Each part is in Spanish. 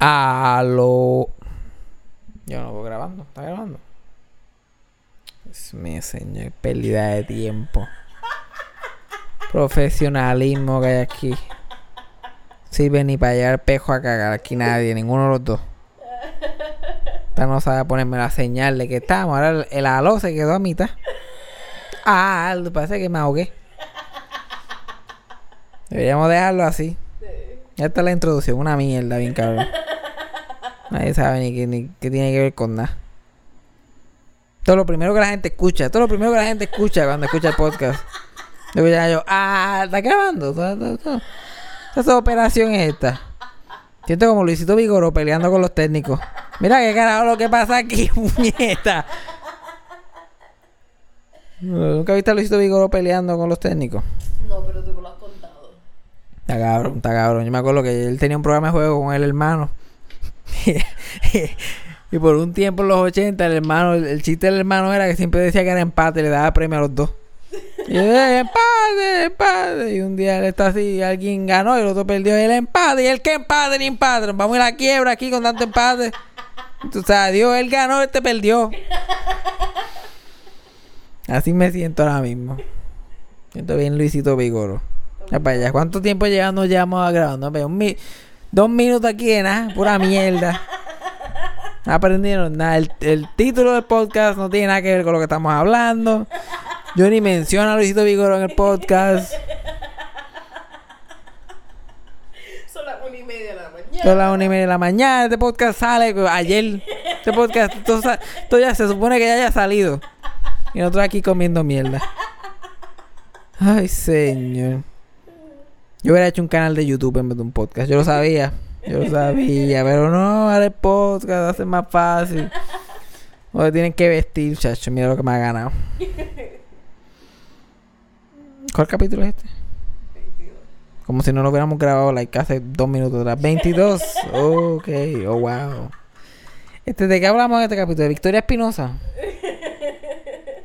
Aló. Yo no voy grabando. ¿Está grabando? Es mi señor. Pérdida de tiempo. Profesionalismo que hay aquí. Sirve ni para llevar pejo a cagar. Aquí nadie, ninguno de los dos. Esta no sabe ponerme la señal de que estamos. Ahora el, el aló se quedó a mitad. Ah, parece que me ahogué. Deberíamos dejarlo así. Esta es la introducción, una mierda, bien cabrón. Nadie sabe ni qué, ni qué tiene que ver con nada. Todo lo primero que la gente escucha, todo lo primero que la gente escucha cuando escucha el podcast. Luego ya yo, ah, está grabando. Esa operación es esta. Siento como Luisito Vigoro peleando con los técnicos. Mira qué carajo lo que pasa aquí, puñeta. ¿Nunca viste a Luisito Vigoro peleando con los técnicos? No, pero tú me lo has contado. Está cabrón, está cabrón. Yo me acuerdo que él tenía un programa de juego con el hermano. y por un tiempo en los 80, el hermano, el, chiste del hermano era que siempre decía que era empate, le daba premio a los dos. Y yo, "Eh, empate, empate. Y un día él está así, alguien ganó y el otro perdió. El empate, y el que empate ni empate. Nos vamos a ir a la quiebra aquí con tanto empate. O sea, Dios, él ganó, este perdió. Así me siento ahora mismo. Siento bien Luisito Vigoro. Ya. ¿Cuánto tiempo llevamos llevamos grabando? Ve, un mi- dos minutos aquí de nada, pura mierda. No aprendieron nada. El, el título del podcast no tiene nada que ver con lo que estamos hablando. Yo ni menciono a Luisito Vigoro en el podcast. Son las una y media de la mañana. Son las una y media de la mañana. Este podcast sale ayer. Este podcast, esto ya se supone que ya haya salido. Y nosotros aquí comiendo mierda. Ay, señor. Yo hubiera hecho un canal de YouTube en vez de un podcast. Yo lo sabía. Yo lo sabía. Pero no, ahora el podcast ser más fácil. O tienen que vestir, chacho. Mira lo que me ha ganado. ¿Cuál capítulo es este? Como si no lo hubiéramos grabado like hace dos minutos atrás. 22. Ok. Oh, wow. Este, ¿De qué hablamos en este capítulo? ¿De Victoria Espinosa?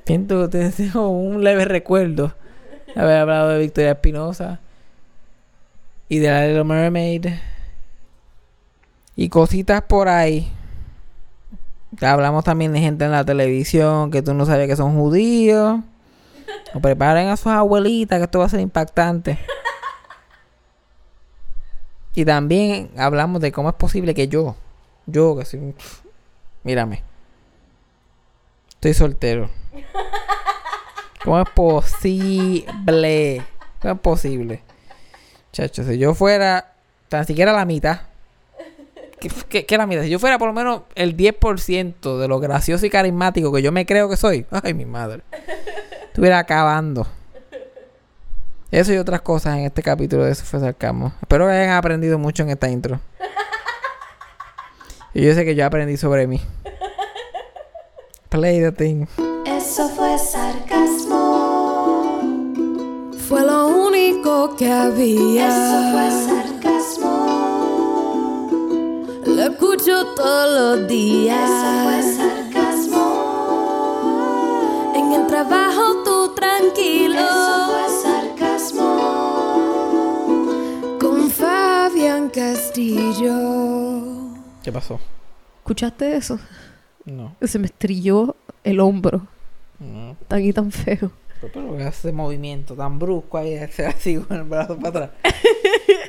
Siento, tengo un leve recuerdo haber hablado de Victoria Espinosa y de la Little Mermaid y cositas por ahí. Hablamos también de gente en la televisión que tú no sabías que son judíos. Preparen a sus abuelitas que esto va a ser impactante. Y también hablamos de cómo es posible que yo, yo que soy. Mírame. Estoy soltero. ¿Cómo es posible? ¿Cómo es posible? Chacho, si yo fuera tan siquiera la mitad. ¿Qué, qué, la mitad? Si yo fuera por lo menos el 10% de lo gracioso y carismático que yo me creo que soy. Ay, mi madre. Estuviera acabando. Eso y otras cosas en este capítulo de Eso fue Sarcasmo. Espero que hayan aprendido mucho en esta intro. Y yo sé que yo aprendí sobre mí. Play the thing. Eso fue sarcasmo. Fue lo único que había. Eso fue sarcasmo. Lo escucho todos los días. Eso fue sarcasmo. En el trabajo tú tranquilo. Eso fue sarcasmo. Con Fabián Castillo. ¿Qué pasó? ¿Escuchaste eso? No. Se me estrelló el hombro. No. Tan y tan feo. Pero, pero ese movimiento tan brusco ahí, así con el brazo para atrás.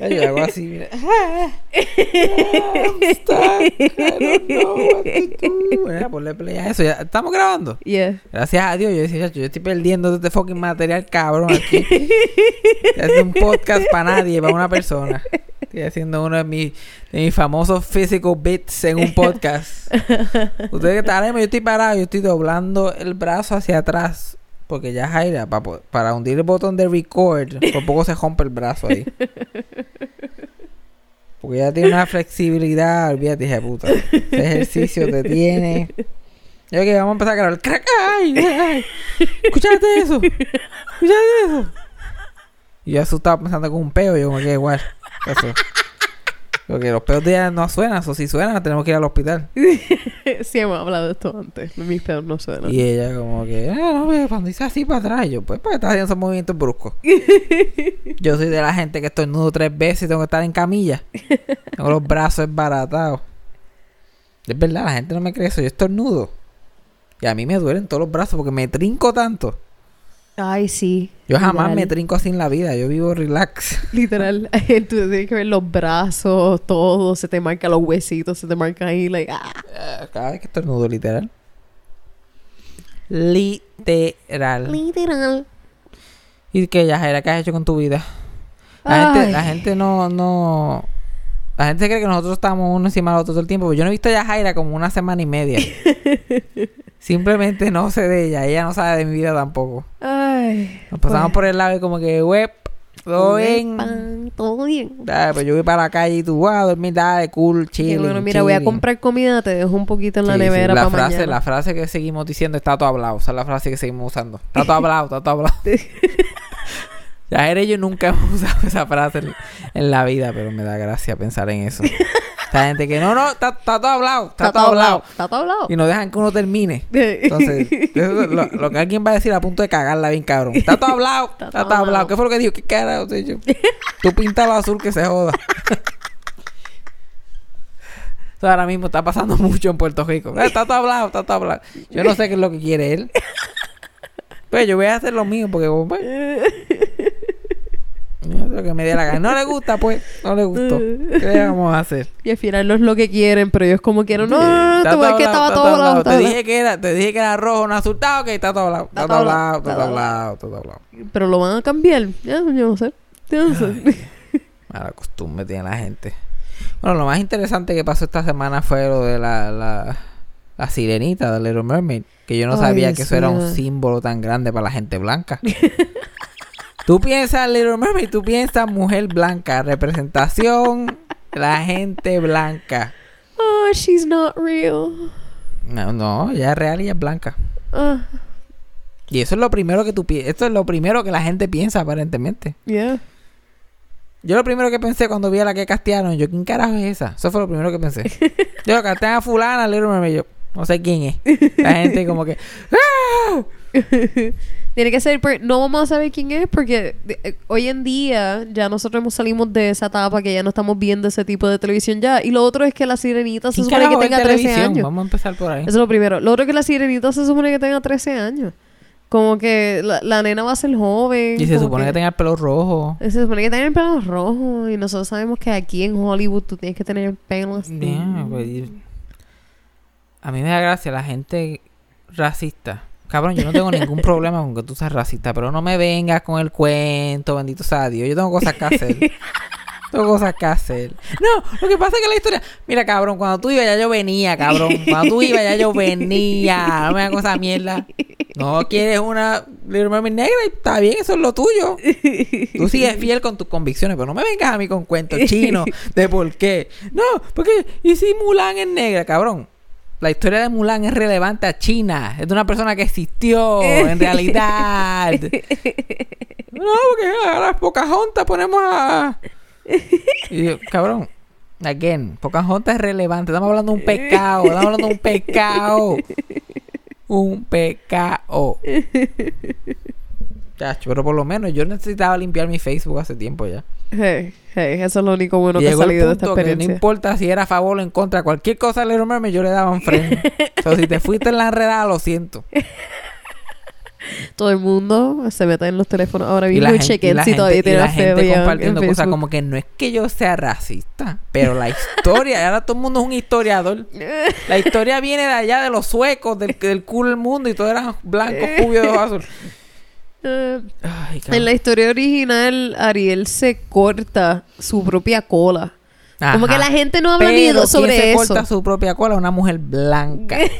Yo hago así, mira. Ah, I'm stuck. I don't know what to do. Mira, ponle play a eso. Ya, ¿Estamos grabando? Yeah. Gracias a Dios, yo decía, "Chacho, yo estoy perdiendo este fucking material cabrón aquí. Estoy haciendo un podcast para nadie, para una persona. Estoy haciendo uno de mis, de mis famosos physical bits en un podcast. Ustedes que están, yo estoy parado, yo estoy doblando el brazo hacia atrás. Porque ya Jaira, para, para hundir el botón de record, por poco se rompe el brazo ahí. Porque ya tiene una flexibilidad, olvídate, hija puta. Ese ejercicio te tiene. Yo que vamos a empezar a grabar. ¡Crack! ¡Ay! ay! ¿Escuchaste eso? ¿Escuchaste eso? Y yo asustado pensando con un peo, yo como que igual. Eso. Porque los peos de ella no suenan, o si suenan, tenemos que ir al hospital. sí, hemos hablado de esto antes. Mis pedos no suenan. Y ella como que, ah, no, cuando dice así para atrás, yo, pues, porque estás haciendo esos movimientos bruscos. yo soy de la gente que estornudo tres veces y tengo que estar en camilla. Tengo los brazos esbaratados. Es verdad, la gente no me cree eso, yo estornudo. Y a mí me duelen todos los brazos porque me trinco tanto. Ay, sí. Yo jamás me trinco así en la vida, yo vivo relax. Literal. Tú tienes que ver los brazos, todo. Se te marca los huesitos, se te marca ahí. Like, ah. Eh, Cada vez que estornudo, literal. Literal. Literal. ¿Y qué, Yajaira, qué has hecho con tu vida? La gente, la gente no, no... La gente cree que nosotros estamos uno encima del otro todo el tiempo. pero Yo no he visto a Yajaira como una semana y media. Simplemente no sé de ella. Ella no sabe de mi vida tampoco. Ay. Nos pasamos por el lado y como que, web, todo bien. Pan, todo bien. Dale, pues yo voy para la calle y tú, wow, dormir, dale, cool, Qué chile. bueno, mira, voy a comprar comida, te dejo un poquito en la sí, nevera La para frase, mañana. la frase que seguimos diciendo está todo hablado. Esa es la frase que seguimos usando. Está todo hablado, está todo hablado. Ya eres yo nunca hemos usado esa frase en, en la vida, pero me da gracia pensar en eso. Esta gente que no, no, está, está todo hablado, está, todo hablado. Está todo hablado. Y no dejan que uno termine. Entonces, eso lo, lo que alguien va a decir a punto de cagarla bien cabrón. Está todo hablado, está, todo hablado. ¿Qué fue lo que dijo? ¿Qué carajo? te dicho? Tú píntalo azul que se joda. Eso ahora mismo está pasando mucho en Puerto Rico. Eh, Está todo hablado, está todo hablado. Yo no sé qué es lo que quiere él. Pues yo voy a hacer lo mío porque pues, lo que me dé la gana. No le gusta, pues. No le gustó. ¿Qué le vamos a hacer? Y al final no es lo que quieren, pero ellos como quieren. No, no, no, tú ves que estaba todo hablado. Te dije que era, te dije que era rojo, no asustado, que está todo hablado. Está todo hablado, está todo hablado, está todo hablado. Pero lo van a cambiar. Ya, yo no sé. Yo no sé. Mala costumbre tiene la gente. Bueno, lo más interesante que pasó esta semana fue lo de la, la, la sirenita de Little Mermaid. Que yo no Ay, sabía que eso era un símbolo tan grande para la gente blanca. tú piensas Little Mermaid, tú piensas mujer blanca, representación la gente blanca. Oh, she's not real. No, no, ella es real y es blanca. Ah, Y eso es lo primero que tú. Esto es lo primero que la gente piensa aparentemente. yeah. Yo lo primero que pensé cuando vi a la que castearon, yo, ¿quién carajo es esa? Eso fue lo primero que pensé. Yo, castean a fulana, Little Mermaid, yo, no sé quién es. La gente como que, ¡ah! Tiene que ser, por- no vamos a saber quién es porque eh, hoy en día ya nosotros hemos salimos de esa etapa que ya no estamos viendo ese tipo de televisión ya. Y lo otro es que la sirenita se ¿Quién supone que tenga 13 televisión? años. Vamos a empezar por ahí. Eso es lo primero. Lo otro es que la sirenita se supone que tenga 13 años. Como que la, la nena va a ser joven. Y se supone que tenga el pelo rojo. Se supone que tiene el pelo rojo. Y nosotros sabemos que aquí en Hollywood tú tienes que tener el pelo así. Yeah, pues, a mí me da gracia la gente racista. Cabrón, yo no tengo ningún problema con que tú seas racista, pero no me vengas con el cuento, bendito sea Dios. Yo tengo cosas que hacer. tengo cosas que hacer. No, lo que pasa es que la historia. Mira, cabrón, cuando tú ibas ya yo venía, cabrón. Cuando tú ibas ya yo venía. No me hagas cosa mierda. No quieres una Little Mermaid negra y está bien, eso es lo tuyo. Tú sigues fiel con tus convicciones, pero no me vengas a mí con cuentos chinos de por qué. No, porque ¿y si Mulan es negra, cabrón? La historia de Mulan es relevante a China. Es de una persona que existió en realidad. No, porque ahora es Pocahontas ponemos a... Y yo, cabrón, again, Pocahontas es relevante. Estamos hablando de un pecado. Estamos hablando de un pecado. Un pecado. Chacho, pero por lo menos yo necesitaba limpiar mi Facebook hace tiempo ya. Hey, hey, eso es lo único bueno Y que ha el salido de esta punto que no experiencia. importa si era a favor o en contra, cualquier cosa de Little Mermaid yo le daba un freno. o sea, si te fuiste en la enredada, lo siento. Todo el mundo se mete en los teléfonos ahora Y mismo la y, gente, y chequen la si gente, y tiene la compartiendo cosas Facebook. como que no es que yo sea racista, pero la historia, ahora todo el mundo es un historiador. La historia viene de allá de los suecos, del, del culo del mundo y todos eran blancos, cubios, azules. Ay, en la historia original, Ariel se corta su propia cola. Como que la gente no ha Pero ¿quién sobre se eso. corta su propia cola? Una mujer blanca.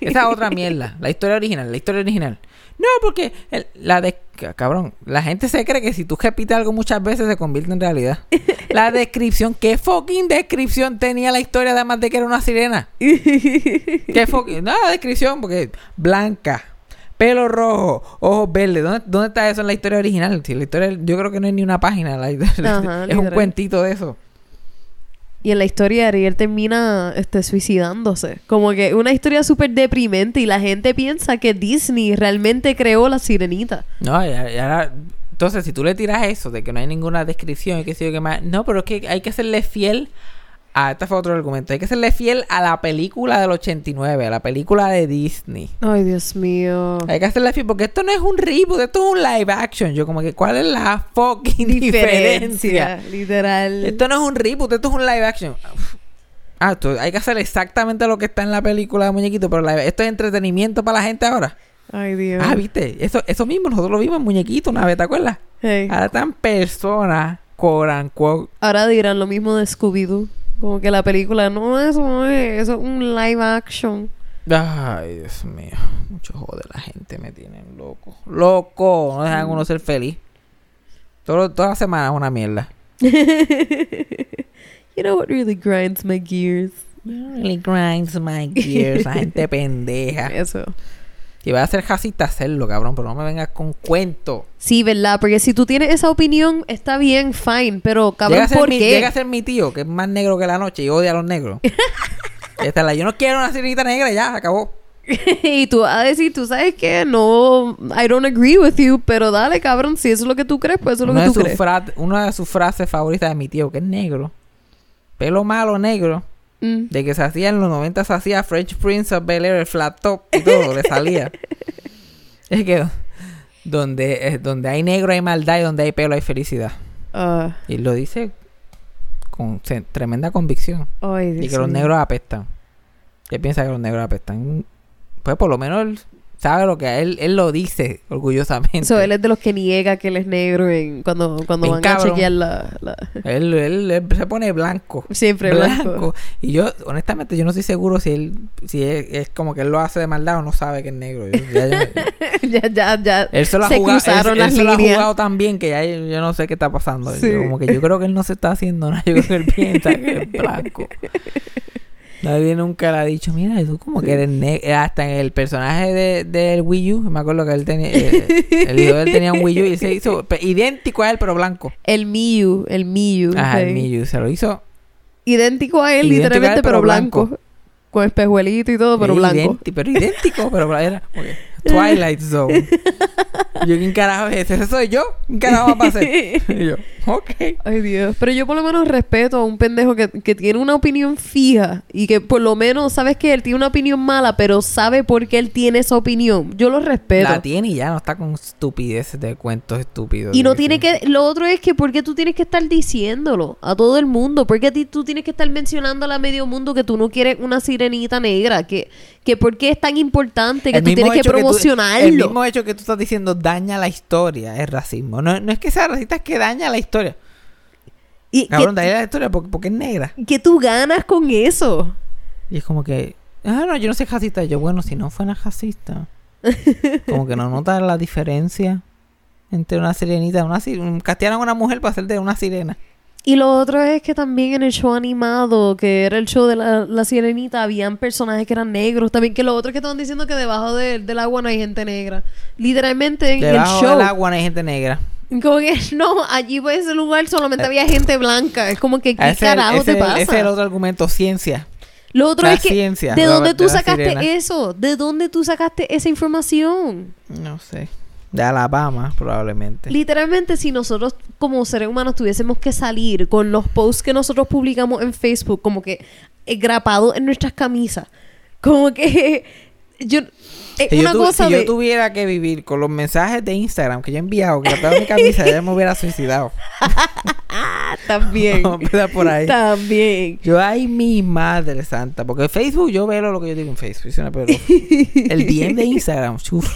Esa es otra mierda. La historia original, la historia original. No, porque el- la de... Cabrón, la gente se cree que si tú repites algo muchas veces se convierte en realidad. La descripción, ¿qué fucking descripción tenía la historia además de que era una sirena? ¿Qué fucking... No, la descripción, porque blanca, pelo rojo, ojos verdes. ¿Dónde, dónde está eso en la historia original? Si la historia, yo creo que no hay ni una página. la- Ajá, es un cuentito de eso. Y en la historia Ariel termina este, suicidándose. Como que una historia súper deprimente y la gente piensa que Disney realmente creó la sirenita. No, y, y ahora... Entonces, si tú le tiras eso de que no hay ninguna descripción y que sé yo qué más... No, pero es que hay que serle fiel... A, este fue otro argumento. Hay que serle fiel a la película del 89, a la película de Disney. Ay, Dios mío. Hay que hacerle fiel porque esto no es un reboot, esto es un live action. Yo como que, ¿cuál es la fucking diferencia? literal. Esto no es un reboot, esto es un live action. Ah, esto- hay que hacer exactamente lo que está en la película de muñequito, pero esto es entretenimiento para la gente ahora. Ay, Dios. Ah, viste, eso, eso mismo nosotros lo vimos en muñequito una vez, ¿te acuerdas? Hey. Ahora están personas, unquote. Ahora dirán lo mismo de Scooby-Doo. Como que la película, no, eso no es, eso es un live action. Ay, Dios mío. Mucho joder, la gente me tienen loco. Loco, no dejan uno ser feliz. Todo, toda la semana es una mierda. You know what really grinds my gears? Really grinds my gears, la gente pendeja. Eso. Si vas a ser jacista, hacerlo, cabrón, pero no me vengas con cuento. Sí, ¿verdad? Porque si tú tienes esa opinión, está bien, fine. Pero, cabrón, ¿por mi, qué? llega a ser mi tío, que es más negro que la noche y odia a los negros. Y está la, yo no quiero una sirenita negra, ya, se acabó. y tú vas a decir, tú sabes qué, no, I don't agree with you, pero dale, cabrón, si eso es lo que tú crees, pues eso es lo Una que tú crees. una de sus frases favoritas de mi tío, que es negro. Pelo malo negro. Mm. De que se hacía en los 90 se hacía French Prince of Bel Air, el flat top y todo, le salía. Es que donde, eh, donde hay negro hay maldad y donde hay pelo hay felicidad. Ah, Y lo dice con se- tremenda convicción. ay, Y que los negros apestan. ¿Qué piensa que los negros apestan? Pues por lo menos él sabe lo que él, él lo dice orgullosamente. So, él es de los que niega que él es negro en, cuando, cuando Bien van cabrón. a chequear la... la- Él, él- él se pone blanco. Siempre blanco. Y yo, honestamente, yo no estoy seguro si él, si es, es como que él lo hace de maldad o no sabe que es negro. Yo- ya ya, ya, ya. él se lo ha se jugado, él- cruzaron él las se lo ha jugado tan bien que ya yo, yo no sé qué está pasando. Sí. Yo como que yo creo que él no se está haciendo nada. Yo creo que él piensa que es blanco. Nadie nunca le ha dicho, mira, tú como que eres negro. Hasta en el personaje de, del Wii U, me acuerdo que él tenía, eh, el hijo de él tenía un Wii U y se hizo idéntico a él, pero blanco. El Miyu, el Miyu. Ajá, el ok. Wii U se lo hizo Idéntico a él, Idéntico a él, literalmente, pero pero blanco. blanco. Con espejuelito y todo, pero Sí, blanco. pero idéntico, pero era que Twilight Zone. yo, ¿quién carajo es ese? ¿Ese soy yo? ¿Quién carajo va a pasar? y yo, ok. Ay, Dios. Pero yo por lo menos respeto a un pendejo que, que tiene una opinión fija y que por lo menos sabes que él tiene una opinión mala, pero sabe por qué él tiene esa opinión. Yo lo respeto. La tiene y ya no está con estupideces de cuentos estúpidos. Y no tiene que... Lo otro es que ¿por qué tú tienes que estar diciéndolo a todo el mundo? ¿Por qué tú tienes que estar mencionándole a medio mundo que tú no quieres una sirenita negra? Que, que ¿por qué es tan importante que El tú tienes que hecho tú- promocionarlo? el mismo hecho que tú estás diciendo daña la historia es racismo. No, no es que sea racista, es que daña la historia. y Cabrón, que, daña la historia porque, porque es negra. que tú ganas con eso. Y es como que, ah, no, yo no soy racista. Yo, bueno, si no fuera racista. Como que no notas la diferencia entre una sirenita, una un- castigaron a una mujer para hacer de una sirena. Y lo otro es que también en el show animado, que era el show de la, la sirenita, habían personajes que eran negros. También que lo otro es que estaban diciendo que debajo de- del agua no hay gente negra. Literalmente en Debajo el show. del agua no hay gente negra. Como que no, allí por ese lugar solamente había gente blanca. Es como que, ¿qué Ese, carajo ese- te pasa? ese es el otro argumento, ciencia. Lo otro la es que, ciencia, ¿de la- dónde de tú la sacaste eso? ¿De dónde tú sacaste esa información? No sé. De Alabama, probablemente. Literalmente, si nosotros como seres humanos tuviésemos que salir con los posts que nosotros publicamos en Facebook, como que eh, grapados en nuestras camisas, como que yo... Si, yo, una tu- cosa si de... yo tuviera que vivir con los mensajes de Instagram que yo he enviado, pego a mi camisa, ya me hubiera suicidado. También. Vamos a empezar por ahí. también. Yo, ay, mi madre santa. Porque en Facebook yo veo lo que yo digo en Facebook. el DM de Instagram, uf.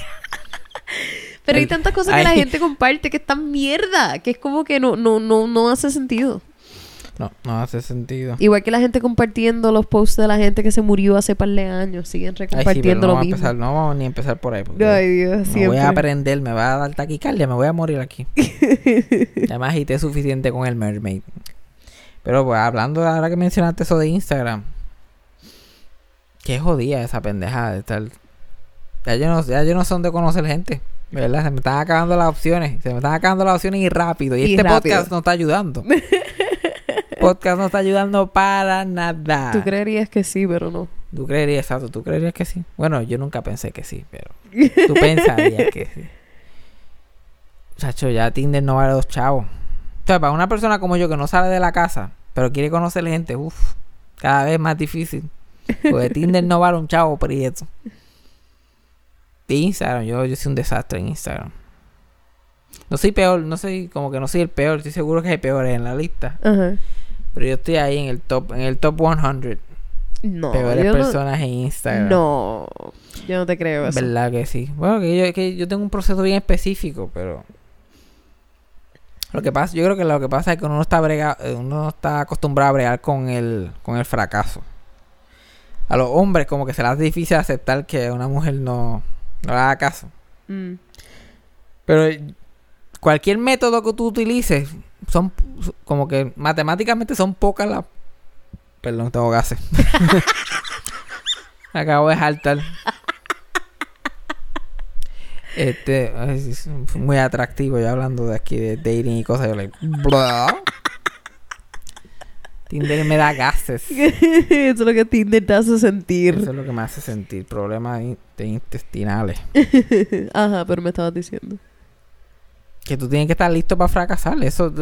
Pero hay tantas cosas que la gente comparte que están mierda, que es como que no, no, no, no hace sentido. No, no hace sentido. Igual que la gente compartiendo los posts de la gente que se murió hace par de años, siguen Ay, sí, recompartiendo no lo vamos, a mismo. empezar, no vamos ni a empezar por ahí. Ay, Dios, me siempre. voy a aprender, me va a dar taquicardia, me voy a morir aquí. me agité suficiente con el mermaid. Pero pues hablando ahora que mencionaste eso de Instagram. Qué jodida esa pendejada de estar. Ya yo no, ya yo no sé dónde conocer gente. ¿Verdad? Se me están acabando las opciones. Se me están acabando las opciones y rápido. Y, Y este rápido. podcast no está ayudando. podcast no está ayudando para nada. Tú creerías que sí, pero no. Tú creerías, exacto, tú creerías que sí. Bueno, yo nunca pensé que sí, pero tú pensarías que sí. Chacho, ya Tinder no vale dos chavos. O sea, para una persona como yo que no sale de la casa, pero quiere conocer gente, uff, cada vez más difícil. Porque Tinder no vale un chavo prieto. De Instagram, yo, yo soy un desastre en Instagram. No soy peor, no soy, como que no soy el peor, estoy seguro que hay peores en la lista. Pero yo estoy ahí en el top, en el top 100 No, peores no, personas en Instagram. no, yo no te creo eso. ¿Verdad que sí? Bueno, que yo, que yo tengo un proceso bien específico, pero... Lo que pasa, yo creo que lo que pasa es que uno no está brega, eh, uno no está acostumbrado a bregar con el, con el fracaso. A los hombres como que se les hace difícil aceptar que una mujer no, no le haga caso. Mm. Pero cualquier método que tú utilices, son como que matemáticamente son pocas las... Perdón, tengo gases. Acabo de saltar. Este, es muy atractivo yo hablando de aquí de dating y cosas. Yo like, blah. Tinder me da gases. Eso es lo que Tinder te hace sentir. Eso es lo que me hace sentir problemas de intestinales. Ajá, pero me estabas diciendo. Que tú tienes que estar listo para fracasar. Eso,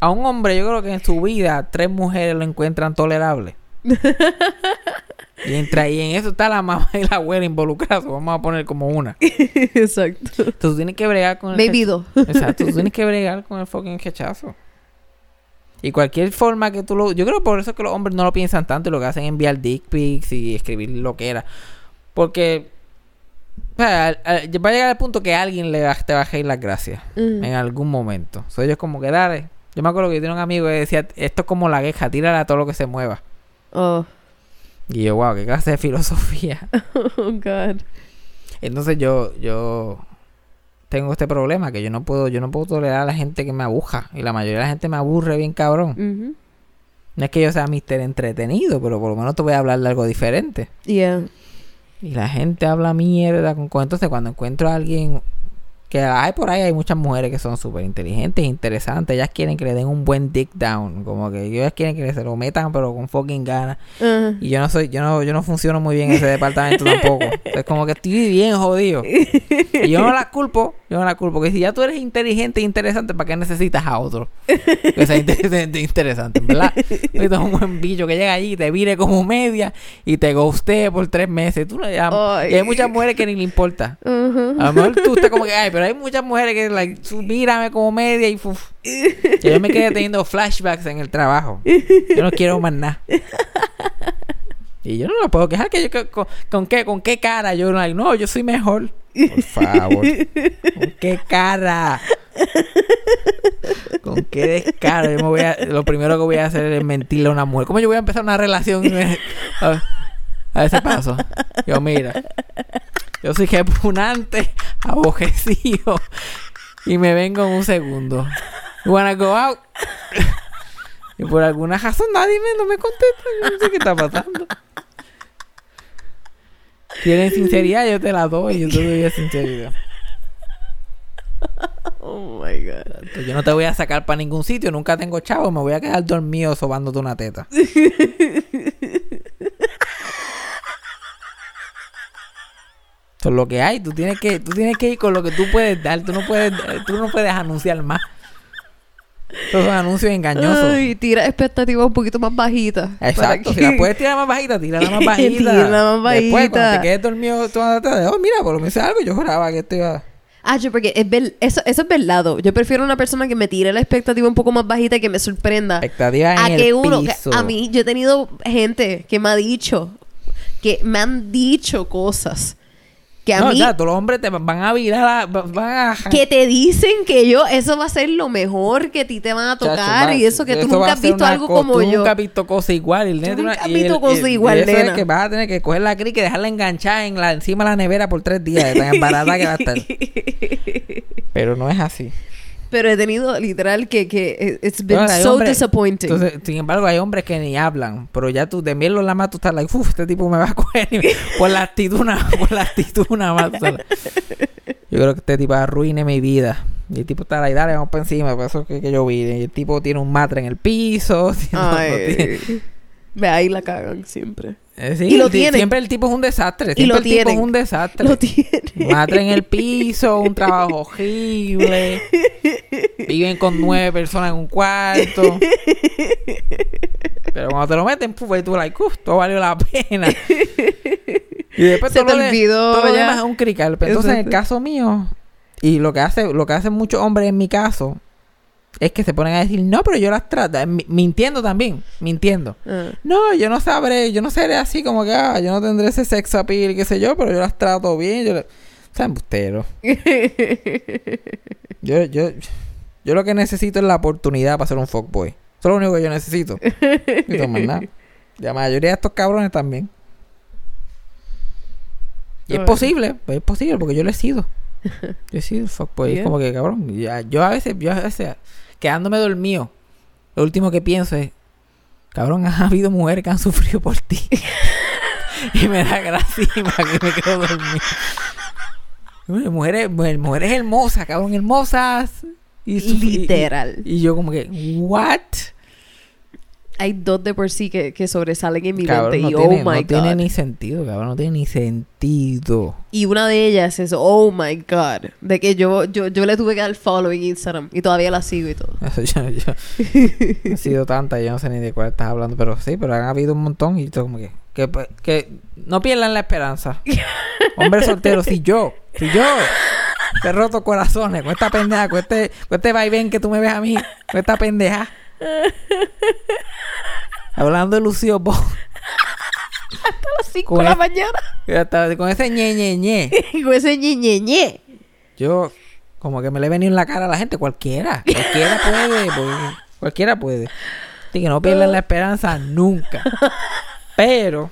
a un hombre, yo creo que en su vida tres mujeres lo encuentran tolerable. y, entra, y en eso está la mamá y la abuela involucradas. Vamos a poner como una. Exacto. Entonces tú tienes que bregar con el dos. Exacto, tú tienes que bregar con el fucking rechazo. Y cualquier forma que tú lo... Yo creo por eso es que los hombres no lo piensan tanto y lo que hacen es enviar dick pics y escribir lo que era. Porque... o sea, va a llegar el punto que alguien le va, te va a reír las gracias. En algún momento. So, ellos como que dale. Yo me acuerdo que yo tenía un amigo que decía, esto es como la queja, tírale a todo lo que se mueva. Oh. Y yo, wow, qué clase de filosofía. oh, God. Entonces yo, yo tengo este problema que yo no puedo, yo no puedo tolerar a la gente que me abuja. Y la mayoría de la gente me aburre bien cabrón. No es que yo sea mister entretenido, pero por lo menos te voy a hablar de algo diferente. Yeah. Y la gente habla mierda con con- Entonces cuando encuentro a alguien que hay por ahí, hay muchas mujeres que son súper inteligentes, interesantes. Ellas quieren que le den un buen dick down. Como que ellas quieren que se lo metan, pero con fucking ganas. Y yo no soy, yo no, yo no funciono muy bien en ese departamento tampoco. Es como que estoy bien jodido. Y yo no la culpo, yo no la culpo. Porque si ya tú eres inteligente e interesante, ¿para qué necesitas a otro? Que sea inteligente e interesante, ¿verdad? Necesitas un buen bicho que llega allí y te vire como media y te ghostee por tres meses. Tú no llamas. Ay. Y hay muchas mujeres que ni le importa. Ajá. A lo mejor tú estás como que, ay, pero hay muchas mujeres que, like, tú mírame como media y yo me quedé teniendo flashbacks en el trabajo. Yo no quiero más nada. Y yo no lo puedo quejar que yo con, con qué con qué cara yo like, no, yo soy mejor. Por favor. ¿Con qué cara? ¿Con qué descaro? Yo me voy a, lo primero que voy a hacer es mentirle a una mujer. ¿Cómo yo voy a empezar una relación? A, ese paso. Yo, mira. Yo soy repugnante, abojecido. Y me vengo en un segundo. You wanna go out? Y por alguna razón nadie me, no me contesta. Yo no sé qué está pasando. Quieren sinceridad, yo te la doy. Yo te doy sinceridad. Oh my God. Yo no te voy a sacar para ningún sitio. Nunca tengo chavo. Me voy a quedar dormido sobándote una teta. Eso es lo que hay. Tú tienes que, tú tienes que ir con lo que tú puedes dar. Tú no puedes, tú no puedes anunciar más. Esos son anuncios engañosos. Ay, tira expectativas un poquito más bajitas. Exacto, si la puedes tirar más bajita, tírala más bajita. Tírala más Después, cuando bajita. te quedes dormido toda la tarde, oh, mira, por lo menos algo, yo juraba que esto iba... Ah, yo porque es ver- eso, eso es verdad. Yo prefiero una persona que me tire la expectativa un poco más bajita y que me sorprenda. Expectativa en a el que uno, que a mí, yo he tenido gente que me ha dicho, que me han dicho cosas que a no, mí, ya, todos los hombres te van a virar, a- van a... que te dicen que yo, eso va a ser lo mejor que a ti te van a tocar Chacho, va- y eso que tú eso nunca has visto algo co- como tú yo. nunca has visto cosa igual. Y el nunca has visto cosa igual, eso es que vas a tener que coger la crica y dejarla enganchada en la, encima de la nevera por tres días, de tan barata que va a estar. Pero no es así. Pero he tenido literal que, que it's been Bueno, so disappointing. Entonces, sin embargo, hay hombres que ni hablan, pero ya tú de mirlo la más tú estás like, uff, este tipo me va a coger por la actitud, nada- por la actitud nada más. Yo creo que este tipo arruine mi vida. Y el tipo está like, dale, vamos para encima, por eso que, que yo vi. Y el tipo tiene un matre en el piso. tiene-. Ve, ahí la cagan siempre. Eh, sí, Y lo el ti- tiene. Siempre el tipo es un desastre. Y Siempre lo el tipo es tienen. un desastre. Lo tiene. Matre en el piso, un trabajo horrible. Viven con nueve personas en un cuarto. Pero cuando te lo meten, ahí tú like, "Uf, todo valió la pena. Y después Se todo te lo olvidó todo lo ya. es un crical. Pero entonces en el caso mío, y lo que hace, lo que hacen muchos hombres en mi caso, es que se ponen a decir, no, pero yo las trato, eh, mi- mintiendo también, mintiendo. Ah. No, yo no sabré, yo no seré así como que, ah, yo no tendré ese sex appeal, qué sé yo, pero yo las trato bien. Yo le... Embustero. Yo, yo, yo lo que necesito es la oportunidad para ser un fuckboy. Eso es lo único que yo necesito. No más nada. La mayoría de estos cabrones también. Y es posible, pues es posible, porque yo lo he sido. Yo he sido fuckboy. Es Yeah. como que, cabrón, ya- yo a veces, yo a veces, quedándome dormido, lo último que pienso es, cabrón, ha habido mujeres que han sufrido por ti. y me da gracia que me quedo dormido. Mujeres, mujeres, hermosas, cabrón, hermosas. Y, Literal. Y, y yo como que, what? Hay dos de por sí que, que sobresalen en mi Cabrón, mente. no, Y tiene, oh my no tiene god. ni sentido, cabrón, no tiene ni sentido. Y una de ellas es oh my god. De que yo, yo, yo le tuve que dar follow en Instagram. Y todavía la sigo y todo. Eso yo, yo- han sido tantas, yo no sé ni de cuál estás hablando, pero sí, pero han habido un montón y todo como que, que, que no pierdan la esperanza. Hombre soltero, si yo, si yo te he roto corazones con esta pendeja, con este, con este vaivén que tú me ves a mí, con esta pendeja. Hablando de Lucio Bo, A las 5 Con de la el- mañana. hasta con ese ñe ñe ñe. Con ese ñe, ñe, ñe. Yo, como que me le he venido en la cara a la gente, cualquiera, cualquiera puede, porque cualquiera puede. Así que no pierdan la esperanza nunca. Pero,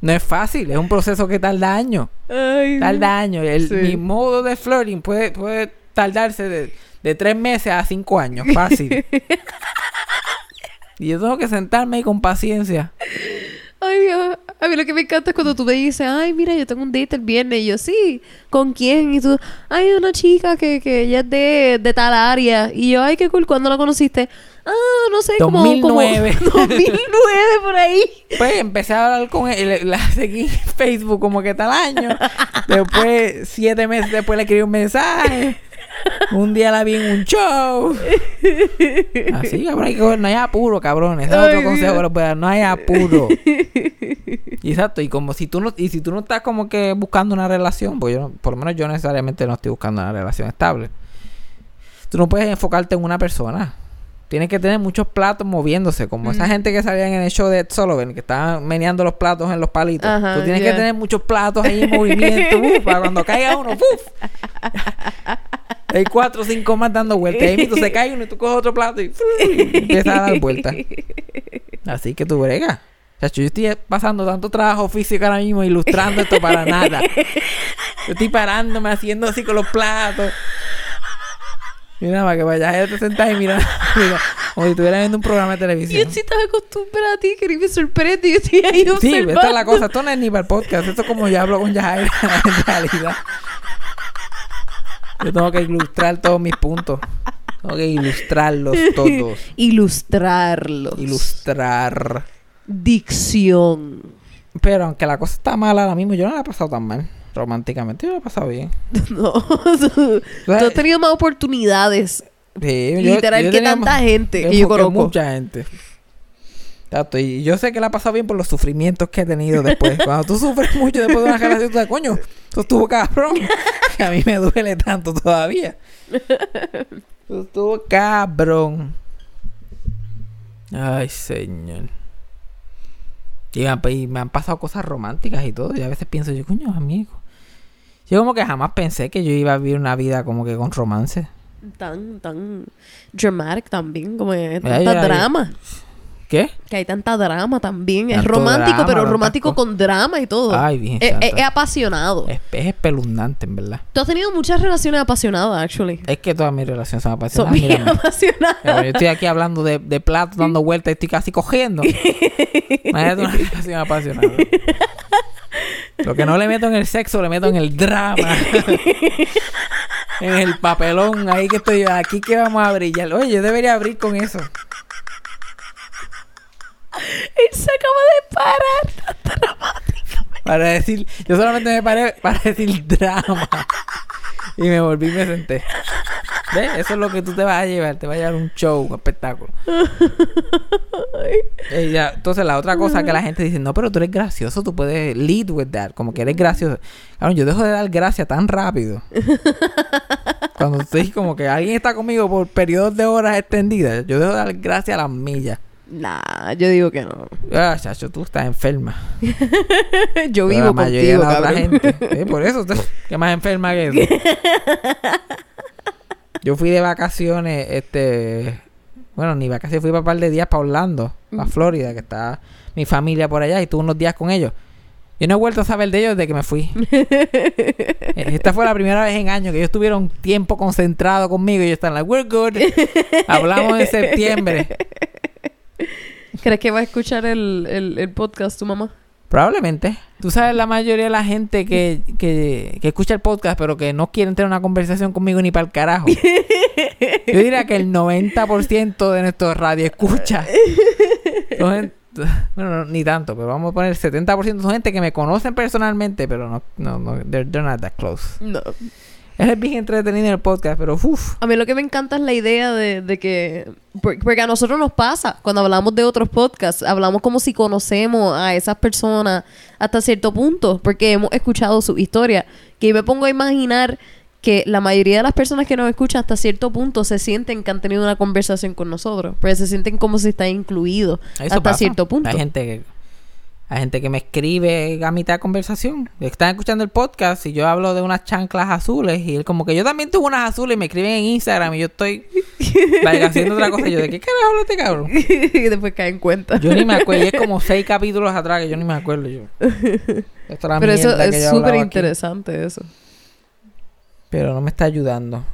no es fácil, es un proceso que tarda años. Ay, Tarda años. El, Sí. Mi modo de flirting puede, puede tardarse de, de tres meses a cinco años, fácil. y yo tengo que sentarme ahí con paciencia. Ay, Dios. A mí lo que me encanta es cuando tú me dices, ay, mira, yo tengo un date el viernes. Y yo, sí, ¿con quién? Y tú, ay, una chica que, que ella es de, de tal área. Y yo, ay, qué cool, ¿cuándo la conociste? Ah, no sé, como... 2009. Como 2009 por ahí. Pues empecé a hablar con él, la seguí en Facebook como que tal año. Después, siete meses después le escribí un mensaje. Un día la vi en un show. Así, cabrón, hay que- no hay apuro, cabrones. Ese es Ay, otro consejo que les voy a dar. No hay apuro. Y Exacto, y como si tú no, y si tú no estás como que buscando una relación, pues yo no- por lo menos yo necesariamente no estoy buscando una relación estable. Tú no puedes enfocarte en una persona. Tienes que tener muchos platos moviéndose, como esa gente que salían en el show de Ed Sullivan, que estaban meneando los platos en los palitos. Ajá, tú tienes que tener muchos platos ahí en movimiento, uf, para cuando caiga uno, ¡uf! Hay cuatro o cinco más dando vueltas. Ahí mismo se cae uno y tú coges otro plato y, y empiezas a dar vueltas. Así que tú bregas. Chacho, yo estoy pasando tanto trabajo físico ahora mismo ilustrando esto para nada. Yo estoy parándome haciendo así con los platos. Mira, para que vayas a te sentás y mira, mira, como si estuvieras viendo un programa de televisión. yo sí estaba acostumbrada a ti, que me sorprende. Yo estoy ahí Sí, observando. esta es la cosa. Esto no es ni para el podcast. Esto es como yo hablo con Yajaira en realidad. Yo tengo que ilustrar todos mis puntos. Tengo que ilustrarlos todos. Ilustrarlos. Ilustrar. Dicción. Pero aunque la cosa está mala ahora mismo, yo no la he pasado tan mal. Románticamente, yo la he pasado bien. No. tú, tú has tenido más oportunidades. Sí, yo- Literal yo que tanta gente que yo conozco. Mucha gente. Y yo sé que la he pasado bien por los sufrimientos que he tenido después. Cuando tú sufres mucho después de una relación, tú sabes, coño, esto estuvo cabrón. Que a mí me duele tanto todavía. Esto estuvo cabrón. Ay, señor. Y me, han, y me han pasado cosas románticas y todo. Y a veces pienso yo, coño, amigo. Yo como que jamás pensé que yo iba a vivir una vida como que con romance. Tan, tan dramatic también, como que tanta yo- drama. ¿Qué? Que hay tanta drama también. Es romántico, drama, pero romántico con drama y todo. Ay, bien Es, es- es apasionado. Es, es espeluznante, en verdad. Tú has tenido muchas relaciones apasionadas, actually. Es que todas mis relaciones son Son apasionadas. bien Mírame. apasionadas. Yo estoy aquí hablando de, de platos, dando vueltas y estoy casi cogiendo. Imagínate una relación apasionada. Lo que no le meto en el sexo, le meto en el drama. en el papelón. Ahí que estoy yo. Aquí que vamos a brillar. Oye, yo debería abrir con eso. Él se acaba de parar. Para decir. Yo solamente me paré para decir drama. Y me volví y me senté. ¿Ves? Eso es lo que tú te vas a llevar. Te vas a llevar un show, un espectáculo. Eh, ya, Entonces, la otra cosa que la gente dice, no, pero tú eres gracioso, tú puedes lead with that, como que eres gracioso. Claro, yo dejo de dar gracia tan rápido. Cuando estoy como que alguien está conmigo por periodos de horas extendidas, yo dejo de dar gracia a las millas. Nah, yo digo que no. Ah, chacho, tú estás enferma. yo vivo la mayoría contigo, de la otra gente. eh, por eso, ¿qué más enferma que eso? Yo fui de vacaciones, este... Bueno, ni vacaciones, fui para un par de días para Orlando, para Florida, que está mi familia por allá, y tuve unos días con ellos. Yo no he vuelto a saber de ellos desde que me fui. Esta fue la primera vez en años que ellos tuvieron tiempo concentrado conmigo y ellos están like, we're good. Hablamos en septiembre. ¿Crees que va a escuchar el, el, el podcast tu mamá? Probablemente. Tú sabes la mayoría de la gente que, que, que escucha el podcast, pero que no quieren tener una conversación conmigo ni para el carajo. Yo diría que el 90% de nuestros radio escucha. Son bueno, no, ni tanto, pero vamos a poner 70% son gente que me conocen personalmente, pero no, no, no they're, they're not that close. No. Es bien entretenido en el podcast, pero uff. A mí lo que me encanta es la idea de, de que... por- Porque a nosotros nos pasa, cuando hablamos de otros podcasts, hablamos como si conocemos a esas personas hasta cierto punto, porque hemos escuchado su historia. Que yo me pongo a imaginar que la mayoría de las personas que nos escuchan hasta cierto punto se sienten que han tenido una conversación con nosotros, pero se sienten como si están incluidos Eso hasta pasa. cierto punto. Hay gente que hay gente que me escribe a mitad de conversación. Están escuchando el podcast y yo hablo de unas chanclas azules y él como que yo también tuve unas azules y me escriben en Instagram y yo estoy like, haciendo otra cosa. Y yo, ¿de qué carajo habla este cabrón? y después caen en cuenta. Yo ni me acuerdo. Y es como seis capítulos atrás que yo ni me acuerdo. Yo. Esto era Pero eso es súper interesante eso. Pero no me está ayudando.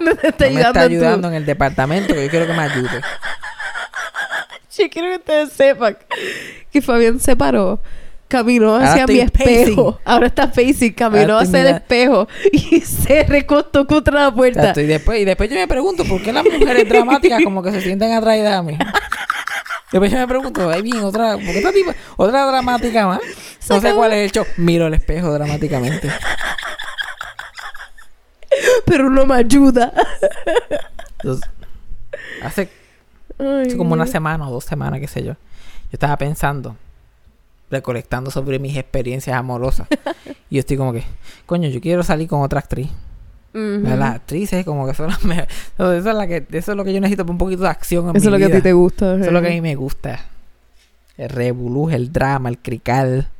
no te está no me está ayudando en el departamento que yo quiero que me ayude. Yo quiero que ustedes sepan que Fabián se paró, caminó Ahora hacia mi espejo. pacing. Ahora está facing, caminó Ahora estoy hacia el espejo y se recostó contra la puerta. estoy después, y después yo me pregunto, ¿por qué las mujeres dramáticas como que se sienten atraídas a mí? Después yo me pregunto, ahí bien, otra, ¿por qué esta tipa, otra dramática más? No sé cuál es el show. Miro el espejo dramáticamente. Pero no me ayuda. Entonces, hace, Ay, hace como una semana o dos semanas, qué sé yo. Yo estaba pensando, recolectando sobre mis experiencias amorosas. y yo estoy como que, coño, yo quiero salir con otra actriz. Las actrices como que son las mejores. Eso es, la que, eso es lo que yo necesito para un poquito de acción en Eso es lo que a ti te gusta. Eso es lo que a mí me gusta. El revolú, el drama, el crical.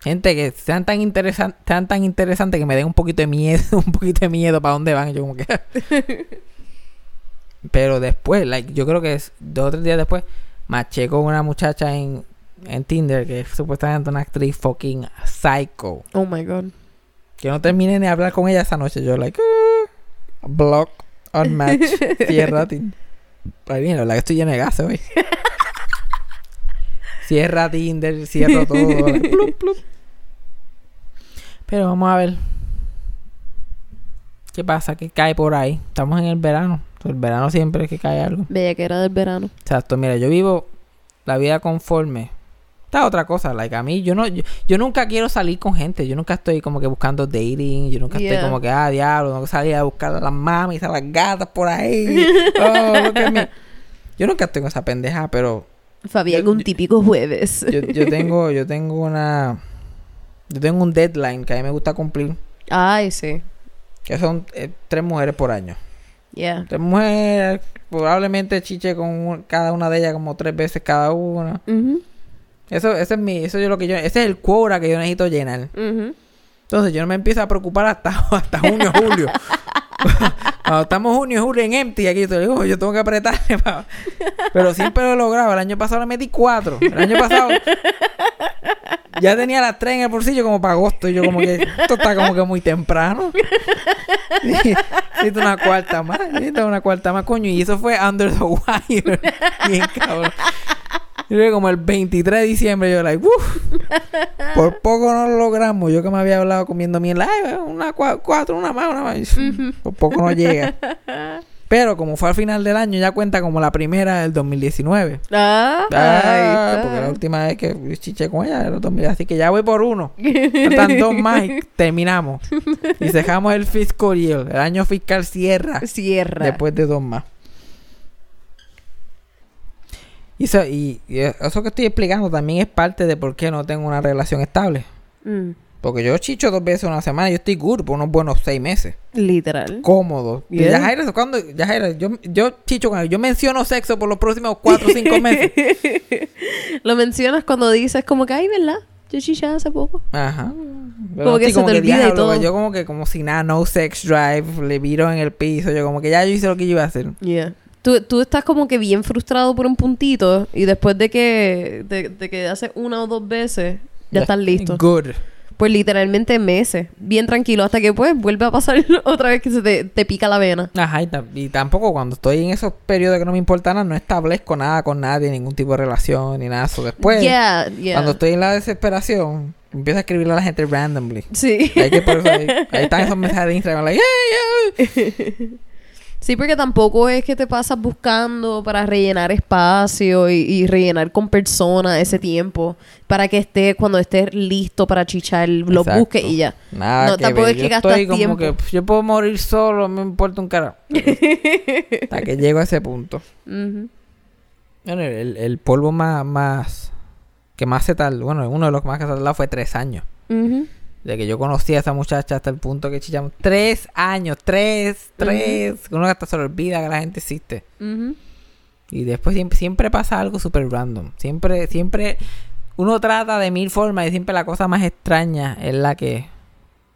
Gente que sean tan interesantes, sean tan interesantes que me den un poquito de miedo, un poquito de miedo para dónde van. Y yo como que. Pero después, like, yo creo que es dos o tres días después, maché con una muchacha en, en Tinder que es supuestamente una actriz fucking psycho. Oh my god. Que no terminé de hablar con ella esa noche. Yo, like, "Ah, block, unmatch, cierra Tinder. Ahí viene, la que estoy lleno de gas hoy. cierra Tinder, cierro todo. like, plup, plup. Pero vamos a ver. ¿Qué pasa? ¿Qué cae por ahí? Estamos en el verano. El verano siempre es que cae algo. Bella que era del verano. Exacto, mira, yo vivo la vida conforme. Esta otra cosa, like a mí, yo no, yo, yo nunca quiero salir con gente, yo nunca estoy como que buscando dating, yo nunca Yeah. estoy como que, ah, diablo, tengo que salir a buscar a las mamis, a las gatas por ahí. Oh. Yo nunca estoy con esa pendeja, pero Fabián, Yo- un típico jueves. yo, yo tengo, yo tengo una, yo tengo un deadline que a mí me gusta cumplir, Ay, sí. que son eh, tres mujeres por año. Yeah. Mujeres, probablemente chiche con un- cada una de ellas como tres veces cada una. Ujú, Eso, ese es mi, eso es lo que yo, ese es el quota que yo necesito llenar. ujú. Entonces yo no me empiezo a preocupar hasta, hasta junio, julio. Cuando estamos junio julio en empty, aquí yo digo, yo tengo que apretarle. Pero siempre lo he logrado. El año pasado le metí cuatro. El año pasado ya tenía las tres en el bolsillo como para agosto. Y yo como que esto está como que muy temprano. Necesito una cuarta más. Necesito una cuarta más, coño. Y eso fue under the wire. Bien cabrón. Y luego como el 23 de diciembre yo like, uff, por poco no lo logramos. Yo que me había hablado comiendo miel, ay, una cua- cuatro, una más, una más. Por poco no llega. Pero como fue al final del año, ya cuenta como la primera del 2019. Ah, Ah, ahí porque la última vez que chiché con ella era el 2000, así que ya voy por uno. Faltan dos más y terminamos. Y dejamos el fiscal year. El año fiscal cierra Cierra. después de dos más. Y eso, y, y eso que estoy explicando también es parte de por qué no tengo una relación estable. Mm, Porque yo chicho dos veces una semana y yo estoy good por unos buenos seis meses. Literal. Cómodo. Y Yeah. Yajaira, cuando Yajaira, yo, yo chicho él, yo menciono sexo por los próximos cuatro o cinco meses. Lo mencionas cuando dices como que, ay, ¿verdad? Yo chiché hace poco. Ajá. Como que se te olvida y diablo, todo. Yo como que como si nada, no sex drive, le viro en el piso, yo como que ya yo hice lo que yo iba a hacer. Yeah. Tú, tú estás como que bien frustrado por un puntito y después de que, de, de que haces una o dos veces, ya, estás listo. Good. Pues literalmente meses, bien tranquilo, hasta que pues vuelve a pasar otra vez que se te, te pica la vena. Ajá, y, y tampoco cuando estoy en esos periodos que no me importa nada, no establezco nada con nadie, ningún tipo de relación, ni nada eso. Después, yeah, yeah. cuando estoy en la desesperación, empiezo a escribirle a la gente randomly. Sí. Y ahí, que por eso ahí, ahí están esos mensajes de Instagram, like, hey, hey. Sí, porque tampoco es que te pasas buscando para rellenar espacio y, y rellenar con personas ese tiempo para que estés cuando estés listo para chichar, lo Exacto. busques y ya. Nada No, que tampoco ver. es que yo estoy como tiempo. que yo puedo morir solo, me importa un carajo. Hasta que llego a ese punto. Bueno, el, el polvo más, más que más se tardó, bueno, uno de los más que se tardó fue tres años. Ujú. De que yo conocí a esa muchacha hasta el punto que chichamos. Tres años, tres, tres. Uno hasta se le olvida que la gente existe. Y después siempre, siempre pasa algo súper random. Siempre, siempre uno trata de mil formas y siempre la cosa más extraña es la que...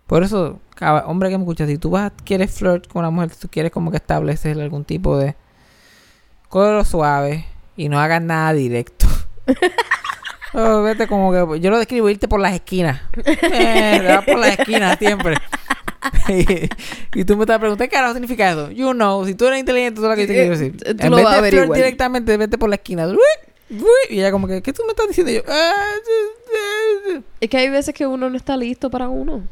Por eso, hombre que me escucha, si tú vas, quieres flirt con una mujer, si tú quieres como que establecer algún tipo de... Cógelo suave y no hagas nada directo. Oh, vete como que... Yo lo describo irte por las esquinas. Eh, te vas por las esquinas siempre. y, y tú me estás preguntando, ¿qué carajo significa eso? You know, si tú eres inteligente, tú lo que te quiero decir. Eh, tú en lo vez de directamente, vete por la esquina. Y ella como que, ¿qué tú me estás diciendo? Y yo, "Ah, sí, sí, sí". Es que hay veces que uno no está listo para uno.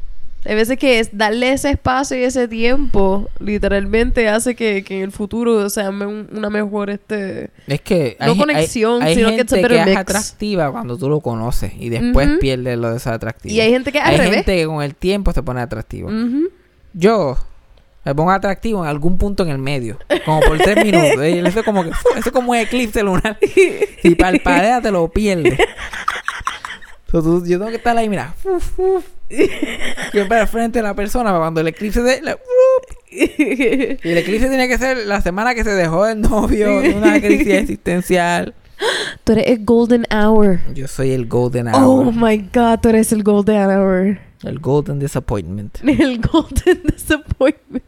Hay veces que es darle ese espacio y ese tiempo literalmente hace que, que en el futuro sea un- una mejor este Es que No hay, conexión, hay, hay sino que gente que, better es mix. atractiva cuando tú lo conoces y después Ujú. pierde lo de ser atractivo. y hay gente que es al hay revés. gente que con el tiempo se pone atractivo. Yo me pongo atractivo en algún punto en el medio, como por tres minutos. Y eso es como que eso es como un eclipse lunar. Si palpadea te lo pierdes. So, tú- yo tengo que estar ahí, mira, fu, siempre al frente de la persona cuando el eclipse de la- y el eclipse tiene que ser la semana que se dejó el novio, una crisis existencial. Tú eres el golden hour. Yo soy el golden Oh hour, my god, tú eres el golden hour. el golden disappointment. El golden disappointment.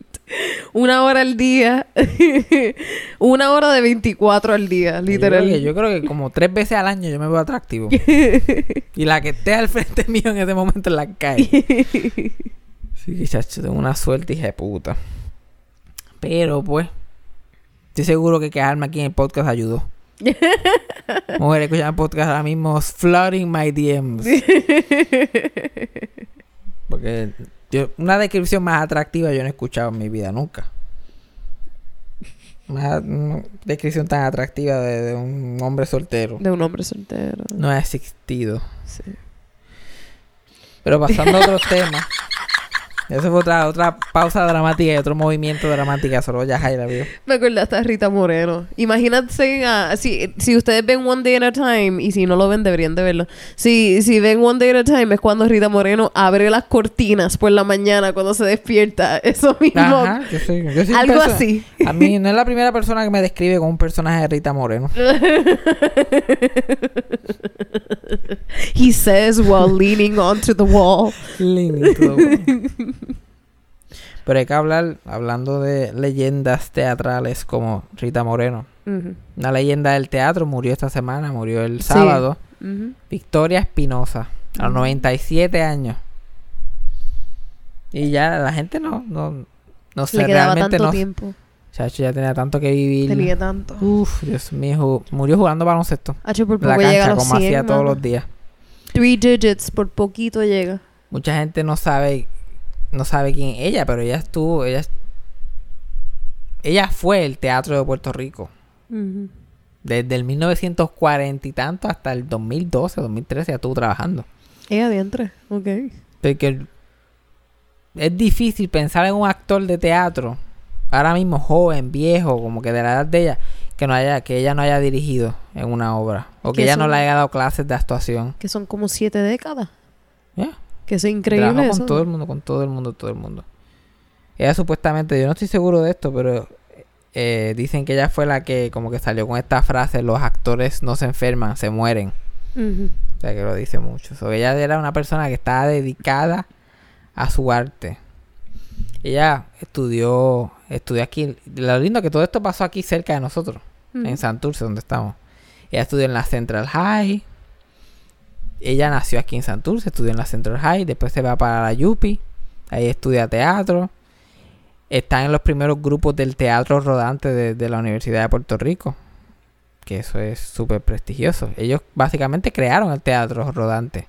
Una hora al día. Una hora de 24 al día, literal. Yo creo, que, yo creo que como tres veces al año yo me veo atractivo. y la que esté al frente mío en ese momento en la calle. Sí, chacho, tengo una suerte, hija de puta. Pero pues, estoy seguro que quedarme aquí en el podcast ayudó. Mujer, escuchando el podcast ahora mismo, flooding my DMs. Porque una descripción más atractiva yo no he escuchado en mi vida nunca. Una, una descripción tan atractiva de, de un hombre soltero De un hombre soltero. no ha existido. Sí. Pero pasando a otros temas. Eso fue otra, otra pausa dramática y otro movimiento dramático. Solo ya Jaira vio. Me acordaste a Rita Moreno. Imagínate ah, si, si ustedes ven One Day at a Time, y si no lo ven, deberían de verlo. Si, si ven One Day at a Time, es cuando Rita Moreno abre las cortinas por la mañana cuando se despierta. Eso mismo. Ajá, yo soy, yo soy Algo así. A mí no es la primera persona que me describe como un personaje de Rita Moreno. He says while leaning onto the wall. Lindo. Pero hay que hablar, hablando de leyendas teatrales como Rita Moreno. Una leyenda del teatro murió esta semana, murió el Sí. sábado. Victoria Espinosa, a los Ujú. 97 años. Y ya la gente no, no, no sé, Le quedaba realmente tanto no. tiempo. Chacho, ya tenía tanto que vivir. Tenía tanto. Uf, Dios mío, murió jugando baloncesto. H por la poco llega a cancha, los como 100, hacía todos los días. Three digits, por poquito llega. Mucha gente no sabe, no sabe quién es ella, pero ella estuvo, ella, ella fue el teatro de Puerto Rico. Desde el 1940 y tanto hasta el 2012, 2013 ya estuvo trabajando. Ella adiantre. Ok. Porque es difícil pensar en un actor de teatro, ahora mismo joven, viejo, como que de la edad de ella, que no haya, que ella no haya dirigido en una obra. O que ella no le haya dado clases de actuación. Que son como siete décadas. Ya. Que es increíble Trabajó eso. con todo el mundo, con todo el mundo, todo el mundo. Ella supuestamente, yo no estoy seguro de esto, pero eh, dicen que ella fue la que como que salió con esta frase, los actores no se enferman, se mueren. O sea que lo dice mucho. So, ella era una persona que estaba dedicada a su arte. Ella estudió, estudió aquí. Lo lindo que todo esto pasó aquí cerca de nosotros, Ujú. en Santurce, donde estamos. Ella estudió en la Central High. Ella nació aquí en Santurce, estudió en la Central High, después se va para la Yupi, ahí estudia teatro. Está en los primeros grupos del teatro rodante de, de la Universidad de Puerto Rico, que eso es súper prestigioso. Ellos básicamente crearon el teatro rodante,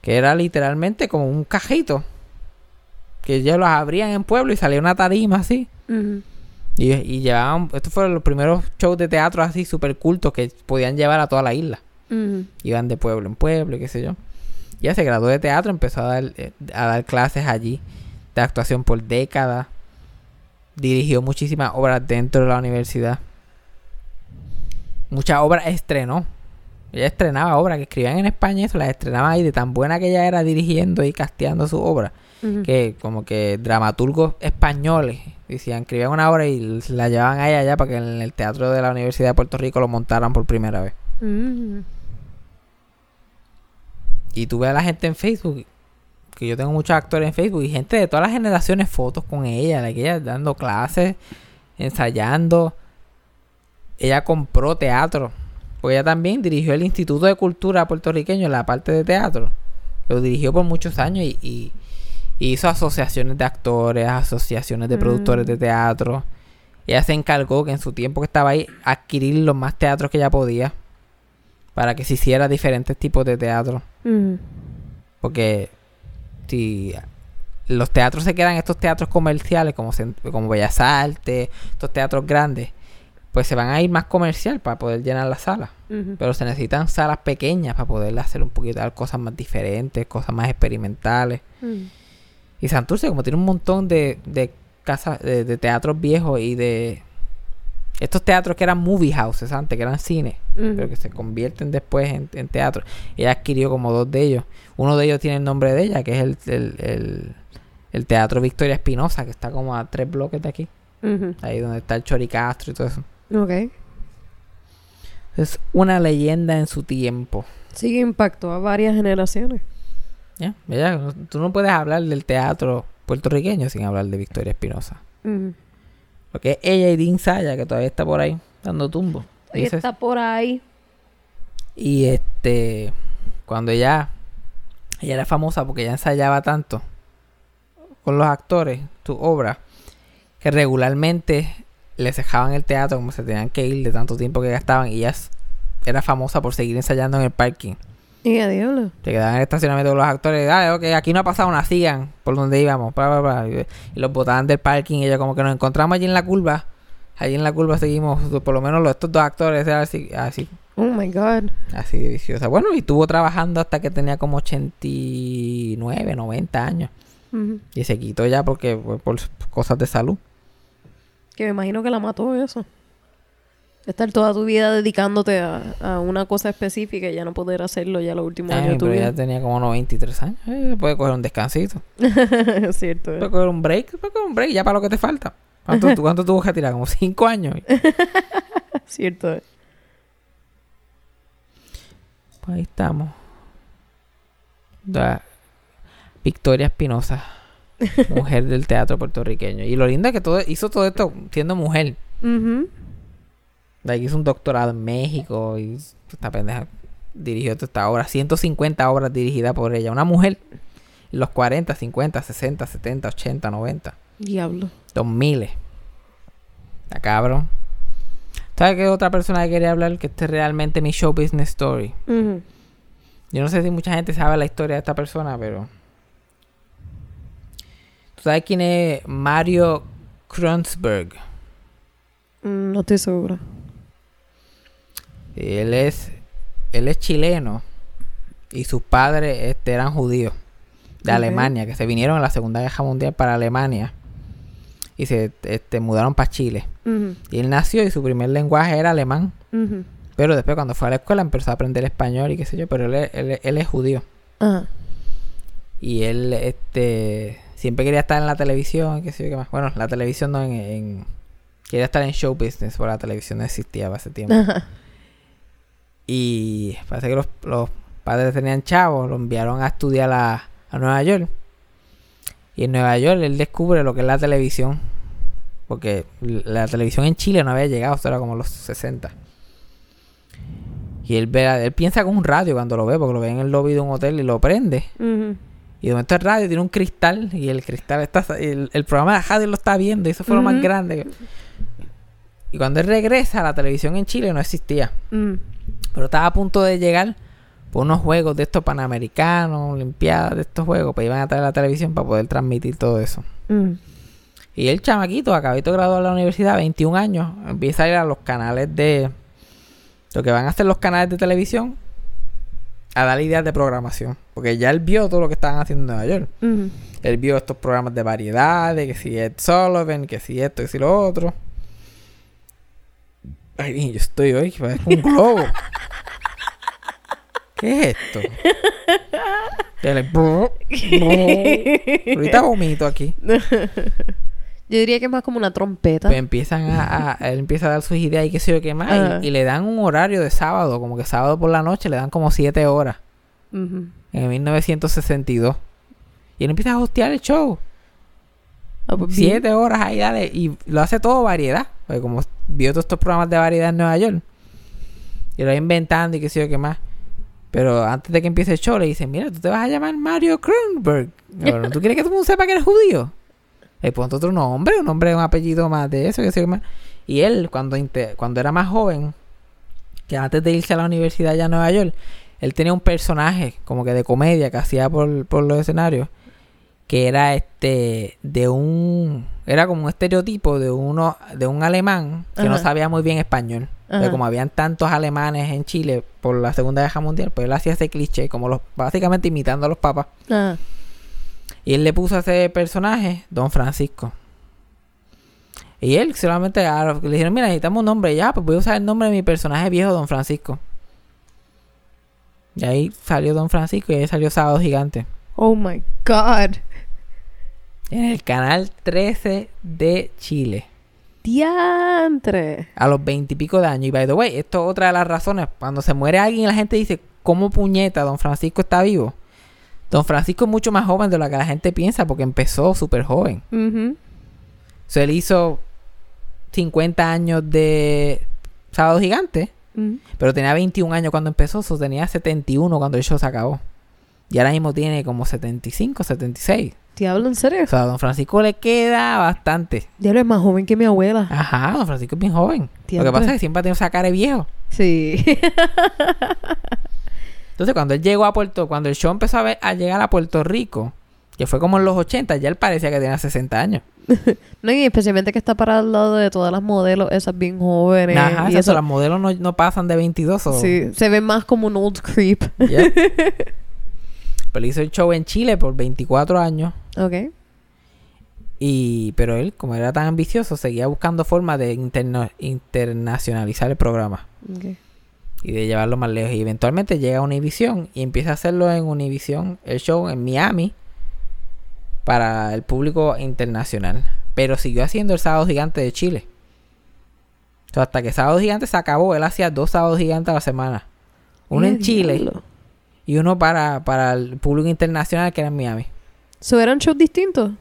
que era literalmente como un cajito, que ellos los abrían en pueblo y salía una tarima así. Y, y llevaban, estos fueron los primeros shows de teatro así súper cultos que podían llevar a toda la isla. Iban de pueblo en pueblo qué sé yo. Y ella se graduó de teatro, empezó a dar, eh, a dar clases allí de actuación por décadas. Dirigió muchísimas obras dentro de la universidad. Muchas obras estrenó. Ella estrenaba obras que escribían en España y eso las estrenaba ahí de tan buena que ella era dirigiendo y casteando su obra Ujú. que como que dramaturgos españoles decían, escribían una obra y la llevaban ahí allá para que en el teatro de la Universidad de Puerto Rico lo montaran por primera vez. Ujú. Y tú ves a la gente en Facebook, que yo tengo muchos actores en Facebook y gente de todas las generaciones fotos con ella, like ella dando clases, ensayando. Ella compró teatro. Porque ella también dirigió el Instituto de Cultura puertorriqueño en la parte de teatro. Lo dirigió por muchos años y, y- y hizo asociaciones de actores, asociaciones de productores Mm. de teatro. Ella se encargó que en su tiempo que estaba ahí adquirir los más teatros que ella podía para que se hiciera diferentes tipos de teatro. Porque si los teatros se quedan, estos teatros comerciales como, como Bellas Artes, estos teatros grandes, pues se van a ir más comercial para poder llenar las salas. Pero se necesitan salas pequeñas para poder hacer un poquito de cosas más diferentes, cosas más experimentales. Y Santurce, como tiene un montón de, de casas, de, de teatros viejos y de estos teatros que eran movie houses antes, que eran cines, pero que se convierten después en, en teatro. Ella adquirió como dos de ellos. Uno de ellos tiene el nombre de ella, que es el, el, el- el Teatro Victoria Espinosa, que está como a tres bloques de aquí, ahí donde está el Choricastro y todo eso. Ok. Es una leyenda en su tiempo. Sí que impactó a varias generaciones. ¿ya? Ella- tú no puedes hablar del teatro puertorriqueño sin hablar de Victoria Espinosa. Ujú. Porque es ella y Dean Saya, que todavía está por ahí dando tumbo. Ese- está por ahí. Y este, cuando ella, ella era famosa porque ella ensayaba tanto con los actores, su obra, que regularmente les dejaban el teatro como se tenían que ir de tanto tiempo que gastaban y ella era famosa por seguir ensayando en el parking. Y a diablo. Se quedaban en el estacionamiento con los actores, dale, ok, aquí no ha pasado una, sigan por donde íbamos, pa, pa, pa", y, los botaban del parking y ella como que nos encontramos allí en la curva, allí en la curva seguimos, por lo menos los, estos dos actores, así, así, Oh my God. Así de viciosa. Bueno, y estuvo trabajando hasta que tenía como 89, 90 años. Ujú. Y se quitó ya porque fue por cosas de salud. Que me imagino que la mató eso. Estar toda tu vida dedicándote a, a una cosa específica y ya no poder hacerlo ya los últimos años pero ya tenía como 93 años. Eh, puede coger un descansito. es cierto. eh. Puede coger un break. Puede coger un break ya para lo que te falta. ¿Cuánto, tú- cuánto tuvo que tirar? Como 5 años. cierto. eh. Pues ahí estamos. Da- Victoria Espinosa. mujer del teatro puertorriqueño. Y lo lindo es que todo, hizo todo esto siendo mujer. De ahí hizo un doctorado en México y esta pendeja dirigió toda esta obra. 150 obras dirigidas por ella. Una mujer en los 40, 50, 60, 70, 80, 90. Diablo. 2000. Está cabrón. ¿Sabes qué otra persona que quería hablar? Que este es realmente mi show business story. Yo no sé si mucha gente sabe la historia de esta persona, pero... ¿Tú sabes quién es Mario Kronzberg? Mm, No estoy segura. Él es, él es chileno y sus padres este, eran judíos de. Alemania, que se vinieron en la Segunda Guerra Mundial para Alemania y se este, mudaron para Chile. Y él nació y su primer lenguaje era alemán, pero después cuando fue a la escuela empezó a aprender español y qué sé yo, pero él, es- él, él es judío. Y él este, siempre quería estar en la televisión, qué sé yo, qué más. Bueno, la televisión no, en, en- quería estar en show business, porque la televisión no existía para ese tiempo. Y parece que los, los padres tenían chavos, lo enviaron a estudiar a, a Nueva York. Y en Nueva York él descubre lo que es la televisión. Porque la televisión en Chile no había llegado, esto era como los 60. Y él, ve, él piensa con un radio cuando lo ve, porque lo ve en el lobby de un hotel y lo prende. Y de momento el radio tiene un cristal y el cristal está... El, el programa de radio lo está viendo y eso fue lo más grande. Y cuando él regresa, la televisión en Chile no existía. Pero estaba a punto de llegar por unos juegos de estos panamericanos, olimpiadas de estos juegos, pues iban a traer la televisión para poder transmitir todo eso. Mm. Y el chamaquito, acabito de graduar de la universidad, 21 años, empieza a ir a los canales de... Lo que van a hacer los canales de televisión, a dar ideas de programación. Porque ya él vio todo lo que estaban haciendo en Nueva York. Ujú. Él vio estos programas de variedades, que si Ed Sullivan, que si esto, que si lo otro. Ay, yo estoy hoy, parezco un globo. ¿Qué es esto? Él, "Brr, brr". Ahorita vomito aquí. Yo diría que es más como una trompeta. Pues empiezan a, a- él empieza a dar sus ideas y qué sé yo qué más. y- le dan un horario de sábado, como que sábado por la noche le dan como siete horas. Ujú. En 1962. Y él empieza a hostear el show. Pues bien. Siete horas ahí, dale. Y lo hace todo variedad. Porque como vio todos estos programas de variedad en Nueva York. Y lo va inventando y qué sé yo qué más. Pero antes de que empiece el show le dicen, mira, tú te vas a llamar Mario Kronberg. Bueno, ¿Tú quieres que todo el mundo sepa que eres judío? Le ponte otro nombre, un nombre, un apellido más de eso, qué sé yo qué más. Y él, cuando, cuando era más joven, que antes de irse a la universidad allá en Nueva York, él tenía un personaje como que de comedia que hacía por, por los escenarios que era este de un era como un estereotipo de uno de un alemán que no sabía muy bien español. Pero como habían tantos alemanes en Chile por la Segunda Guerra Mundial pues él hacía ese cliché como los básicamente imitando a los papas. Ajá. y él le puso a ese personaje Don Francisco. Y él solamente le dijeron mira necesitamos un nombre ya pues voy a usar el nombre de mi personaje viejo Don Francisco y ahí salió Don Francisco y ahí salió Sábado Gigante. Oh my God. En el canal 13 de Chile. Diantre. A los veintipico de años. Y by the way, esto es otra de las razones. Cuando se muere alguien, la gente dice, ¿cómo puñeta? Don Francisco está vivo. Don Francisco es mucho más joven de lo que la gente piensa porque empezó súper joven. O sea, él hizo 50 años de Sábado Gigante, pero tenía 21 años cuando empezó, o sea, tenía 71 cuando el show se acabó. Y ahora mismo tiene como 75, 76. Diablo, ¿en serio? O sea, a Don Francisco le queda bastante. Diablo es más joven que mi abuela. Ajá, Don Francisco es bien joven. Lo que pasa es que siempre ha tenido esa cara de viejo. Sí. Entonces, cuando él llegó a Puerto, cuando el show empezó a, ver- a llegar a Puerto Rico, que fue como en los 80, ya él parecía que tenía 60 años. no, y especialmente que está para al lado de todas las modelos, esas bien jóvenes. Ajá, y eso, los modelos no, no pasan de 22 o... sí, se ve más como un old creep. Yeah. Pero hizo el show en Chile por 24 años. Ok. Y, pero él, como era tan ambicioso, seguía buscando formas de interna- internacionalizar el programa. Ok. y de llevarlo más lejos. Y eventualmente llega a Univision y empieza a hacerlo en Univision, el show en Miami, para el público internacional. Pero siguió haciendo el Sábado Gigante de Chile. O sea, hasta que Sábado Gigante se acabó, él hacía dos Sábados Gigantes a la semana. Uno en Chile diablo. Y uno para, para el público internacional que era en Miami. ¿So eran shows distintos?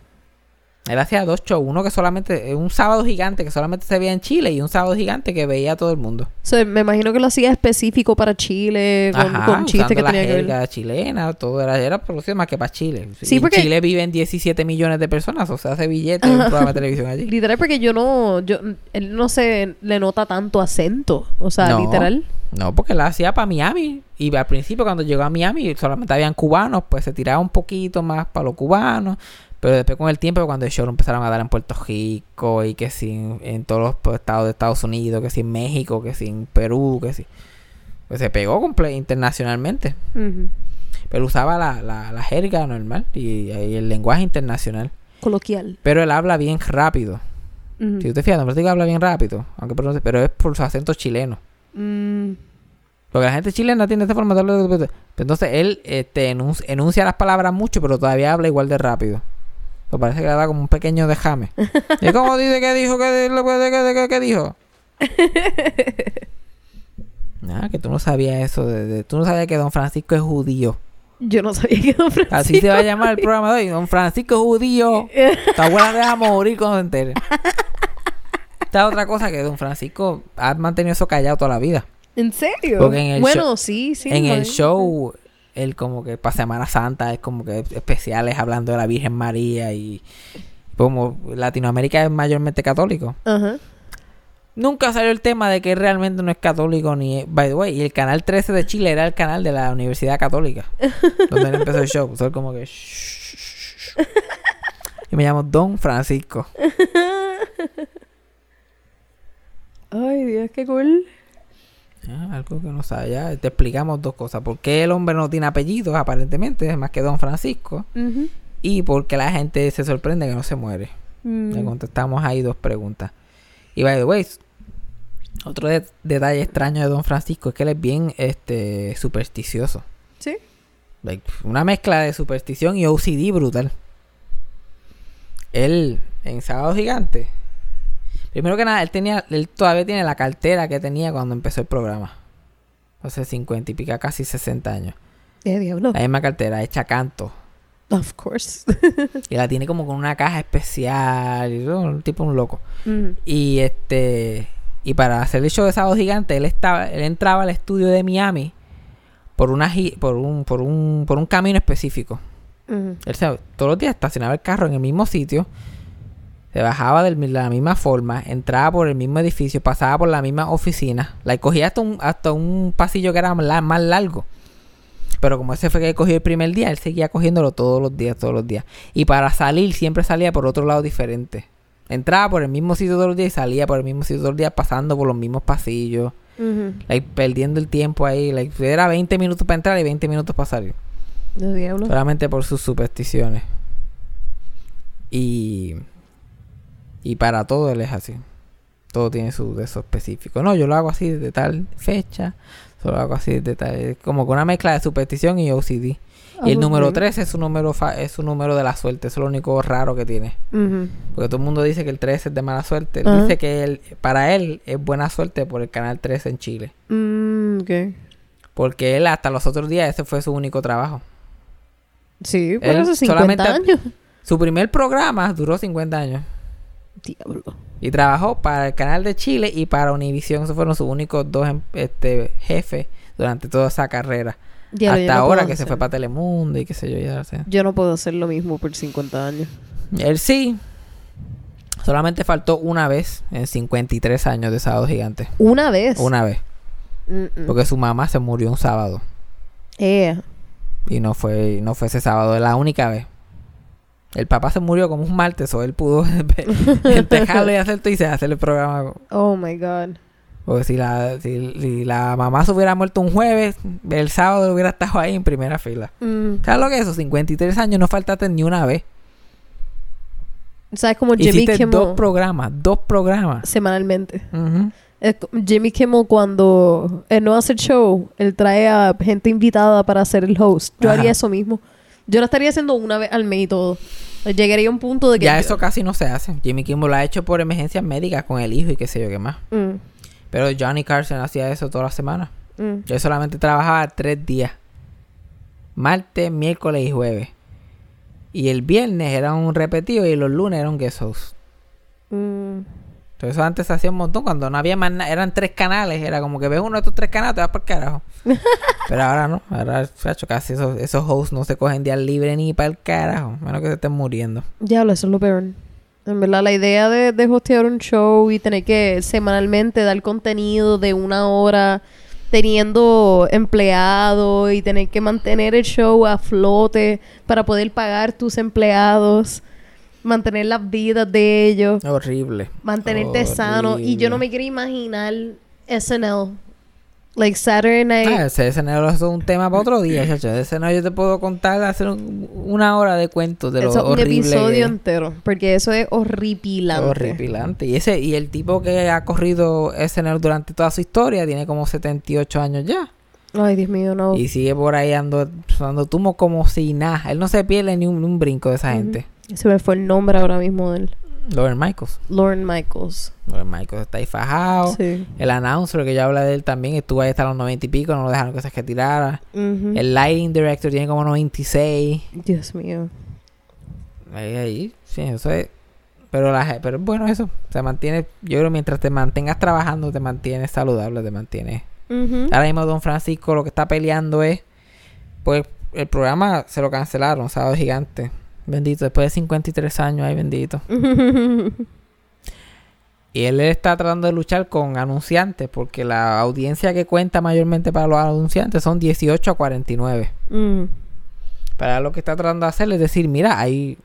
Él hacía dos shows, uno que solamente, un sábado gigante que solamente se veía en Chile y un sábado gigante que veía a todo el mundo. So, me imagino que lo hacía específico para Chile, con, Ajá, con chistes que la tenía que ver. chilena, todo era, era producido más que para Chile. Sí, en porque- Chile viven 17 millones de personas, o sea, hace billetes en programa de televisión allí. Literal, porque yo no, yo, él no se le nota tanto acento. O sea, No. literal. No, porque la hacía para Miami. Y al principio, cuando llegó a Miami, solamente habían cubanos, pues se tiraba un poquito más para los cubanos. Pero después, con el tiempo, cuando el show lo empezaron a dar en Puerto Rico y que sí en, todos los pues, estados de Estados Unidos, que sí en México, que sí en Perú, que sí. Pues se pegó internacionalmente. Ujú. Pero usaba la, la, la jerga normal y, y el lenguaje internacional. Coloquial. Pero él habla bien rápido. Ujú. Si usted fija, Don Francisco habla bien rápido. Aunque pero, pero es por su acento chileno. Mm, Porque la gente chilena tiene esta forma de hablar. Entonces él este, enun- enuncia las palabras mucho, pero todavía habla igual de rápido. Me parece que le da como un pequeño dejame. ¿Y cómo dice que dijo? ¿Qué, qué, qué, qué dijo? Nada, que tú no sabías eso. De, de- tú no sabías que Don Francisco es judío. yo no sabía que Don Francisco... Así se va a llamar el programa de hoy. Don Francisco es judío. Tu abuela deja morir cuando se entere. Esta otra cosa que Don Francisco ha mantenido eso callado toda la vida. ¿En serio? En bueno, show- sí, sí. en el show, él como que para Semana Santa es como que especiales hablando de la Virgen María y como Latinoamérica es mayormente católico. Ajá. Nunca salió el tema de que realmente no es católico ni by the way, y el canal 13 de Chile era el canal de la Universidad Católica, donde él empezó el show. Entonces como que y me llamo Don Francisco. Ay, Dios, qué cool. Ah, algo que no sabe ya. Te explicamos dos cosas. ¿Por qué el hombre no tiene apellidos aparentemente? Más que Don Francisco. Y por qué la gente se sorprende que no se muere. Mm. Le contestamos ahí dos preguntas. Y by the way, otro de- detalle extraño de Don Francisco es que él es bien este supersticioso. Sí. Like, una mezcla de superstición y OCD brutal. Él, en Sábado Gigante, primero que nada, él tenía, él todavía tiene la cartera que tenía cuando empezó el programa. Hace 50 y pica, casi 60 años. Eh, diablo. La misma cartera, hecha canto. Of course. Y la tiene como con una caja especial. Y todo, un tipo un loco. Mm. Y este. Y para hacer el show de Sábado Gigante, él estaba, él entraba al estudio de Miami por una por un, por un, por un camino específico. Mm. Él se- todos los días estacionaba el carro en el mismo sitio, se bajaba de la misma forma, entraba por el mismo edificio, pasaba por la misma oficina, la cogía hasta un, hasta un pasillo que era más largo. Pero como ese fue que cogió el primer día, él seguía cogiéndolo todos los días, todos los días. Y para salir siempre salía por otro lado diferente. Entraba por el mismo sitio todos los días y salía por el mismo sitio todos los días, pasando por los mismos pasillos, like, perdiendo el tiempo ahí. Like, era 20 minutos para entrar y 20 minutos para salir. Diablo. Solamente por sus supersticiones. Y. Y para todo él es así. Todo tiene su de eso específico. No, yo lo hago así de tal fecha. Solo lo hago así de tal. es Como con una mezcla de superstición y OCD. Ah, y el pues, número. 3 es su número fa- es su número de la suerte. Eso es lo único raro que tiene. Porque todo el mundo dice que el 13 es de mala suerte. Él dice que él, para él es buena suerte por el canal 13 en Chile. Mm. Porque él hasta los otros días ese fue su único trabajo. Sí, por Él eso 50 solamente- años. Su primer programa duró 50 años. Diablo. Y trabajó para el canal de Chile y para Univision. Esos fueron sus únicos dos em- este, jefes durante toda esa carrera. Diablo, Hasta no ahora que se fue para Telemundo y qué sé yo. Ya. Yo no puedo hacer lo mismo por 50 años. Él sí. Solamente faltó una vez en 53 años de Sábado Gigante. Una vez. Una vez. Mm, mm. Porque su mamá se murió un sábado. Eh. Y no fue, no fue ese sábado, es la única vez. El papá se murió como un martes o él pudo dejarlo y hacer todo y se hacer el programa Oh my god. Porque si la, si, si la mamá se hubiera muerto un jueves, el sábado hubiera estado ahí en primera fila. Mm. ¿Sabes lo que es eso? 53 años no faltaste ni una vez. ¿Sabes como Jimmy Hiciste Kimmel dos programas, dos programas. semanalmente? Co- Jimmy Kimmel cuando él no hace el show, él trae a gente invitada para ser el host. Yo Ajá. haría eso mismo. Yo lo estaría haciendo una vez al mes y todo. Llegaría a un punto de que... Ya yo- eso casi no se hace. Jimmy Kimmel lo ha hecho por emergencias médicas con el hijo y qué sé yo qué más. Mm, Pero Johnny Carson hacía eso toda la semana. mm. Yo solamente trabajaba tres días. Martes, miércoles y jueves. Y el viernes era un repetido y los lunes eran guest host. Mm. Entonces eso antes se hacía un montón cuando no había más nada, eran tres canales, era como que ves uno de estos tres canales, te vas por carajo. Pero ahora no, ahora chacho, casi esos, esos hosts no se cogen día libre ni para el carajo, menos que se estén muriendo. Diablo, eso es lo peor. En verdad, la idea de, de hostear un show y tener que semanalmente dar contenido de una hora, teniendo empleados y tener que mantener el show a flote para poder pagar tus empleados, mantener las vidas de ellos, Horrible. mantenerte sano. Y yo no me Horrible. quiero imaginar SNL, like Saturday Night. Ah, ese escenario es un tema para otro día, chacho. Ese escenario yo te puedo contar, hacer un- una hora de cuentos de lo Eso es un horrible episodio entero, porque eso es horripilante. Horripilante. Y ese y el tipo que ha corrido SNL durante toda su historia tiene como 78 años ya. Ay, Dios mío, no. Y sigue por ahí ando, dando tumo como si nada. Él no se pierde ni un, brinco de esa gente. Se me fue el nombre ahora mismo de él. Lauren Michaels. Lorne Michaels. Lauren Michaels está ahí fajado. Sí. El announcer que ya habla de él también estuvo ahí hasta los 90 y pico, no lo dejaron que se retirara. El lighting director tiene como 96. Dios mío. Ahí, ahí, sí, eso es. Pero, la, pero bueno eso. Se mantiene, yo creo mientras te mantengas trabajando, te mantienes saludable, te mantienes. Ujú. Ahora mismo Don Francisco lo que está peleando es, pues el programa se lo cancelaron, Sábado Gigante. Bendito, después de 53 años, ay bendito. Y él está tratando de luchar con anunciantes, porque la audiencia que cuenta mayormente para los anunciantes son 18 a 49. Mm. Para lo que está tratando de hacer es decir, mira, hay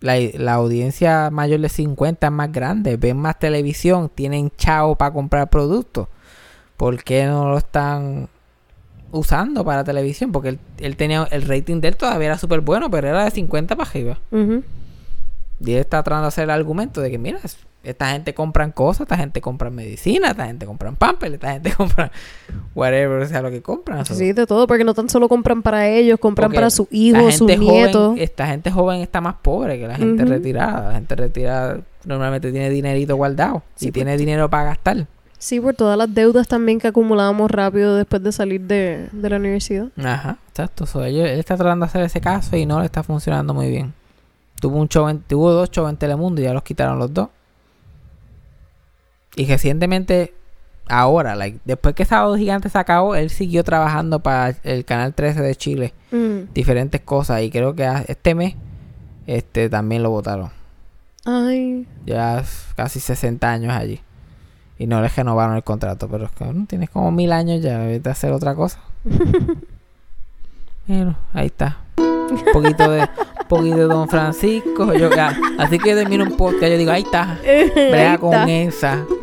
la, la audiencia mayor de 50 es más grande, ven más televisión, tienen chavo para comprar productos. ¿Por qué no lo están usando para televisión? Porque él, él tenía el rating de él todavía era súper bueno, pero era de 50 para arriba. Y él está tratando de hacer el argumento de que, mira, es- esta gente compran cosas, esta gente compra medicina, esta gente compra pampers, esta gente compra whatever sea lo que compran. Sí, de todo, porque no tan solo compran para ellos, compran Porque para sus hijos, sus joven- nietos. esta gente joven está más pobre que la gente retirada. La gente retirada normalmente tiene dinerito guardado Sí, y tiene dinero para gastar. Sí, por todas las deudas también que acumulábamos rápido después de salir de, de la universidad. Ajá, exacto. So, él está tratando de hacer ese caso y no le está funcionando muy bien. Tuvo un show en- tuvo dos shows en Telemundo y ya los quitaron los dos. Y recientemente, ahora, like, después que Sábado Gigante se acabó, él siguió trabajando para el canal 13 de Chile. Mm. Diferentes cosas. Y creo que este mes, este también lo votaron. Ay, Ya casi 60 años allí. Y no le renovaron el contrato. Pero es que ¿no? tienes como mil años ya. Vete a hacer otra cosa. Bueno, ahí está. Un poquito de, un poquito de Don Francisco. Yo, así que termino un podcast. Yo digo, ahí está. Ahí con esa.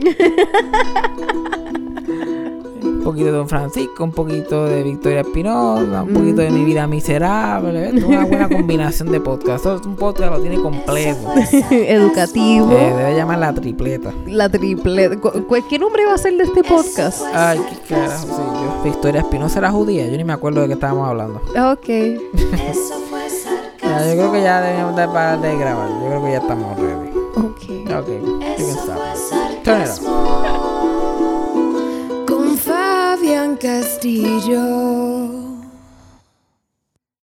Un poquito de Don Francisco, un poquito de Victoria Espinosa, un poquito de mi vida miserable. ¿ves? Una buena combinación de podcast. Eso es un podcast lo tiene completo. educativo. Eh, debe llamar la tripleta. La triple. cu- cu- ¿Qué nombre va a ser de este podcast? Ay, qué carajo, sí, yo. Victoria Espinosa era judía, yo ni me acuerdo de qué estábamos hablando. Ok. Eso fue Ya, yo creo que ya debemos de parar de grabar, yo creo que ya estamos ready. Ok. Ok, you can Eso stop. fue Turn it off. Castillo.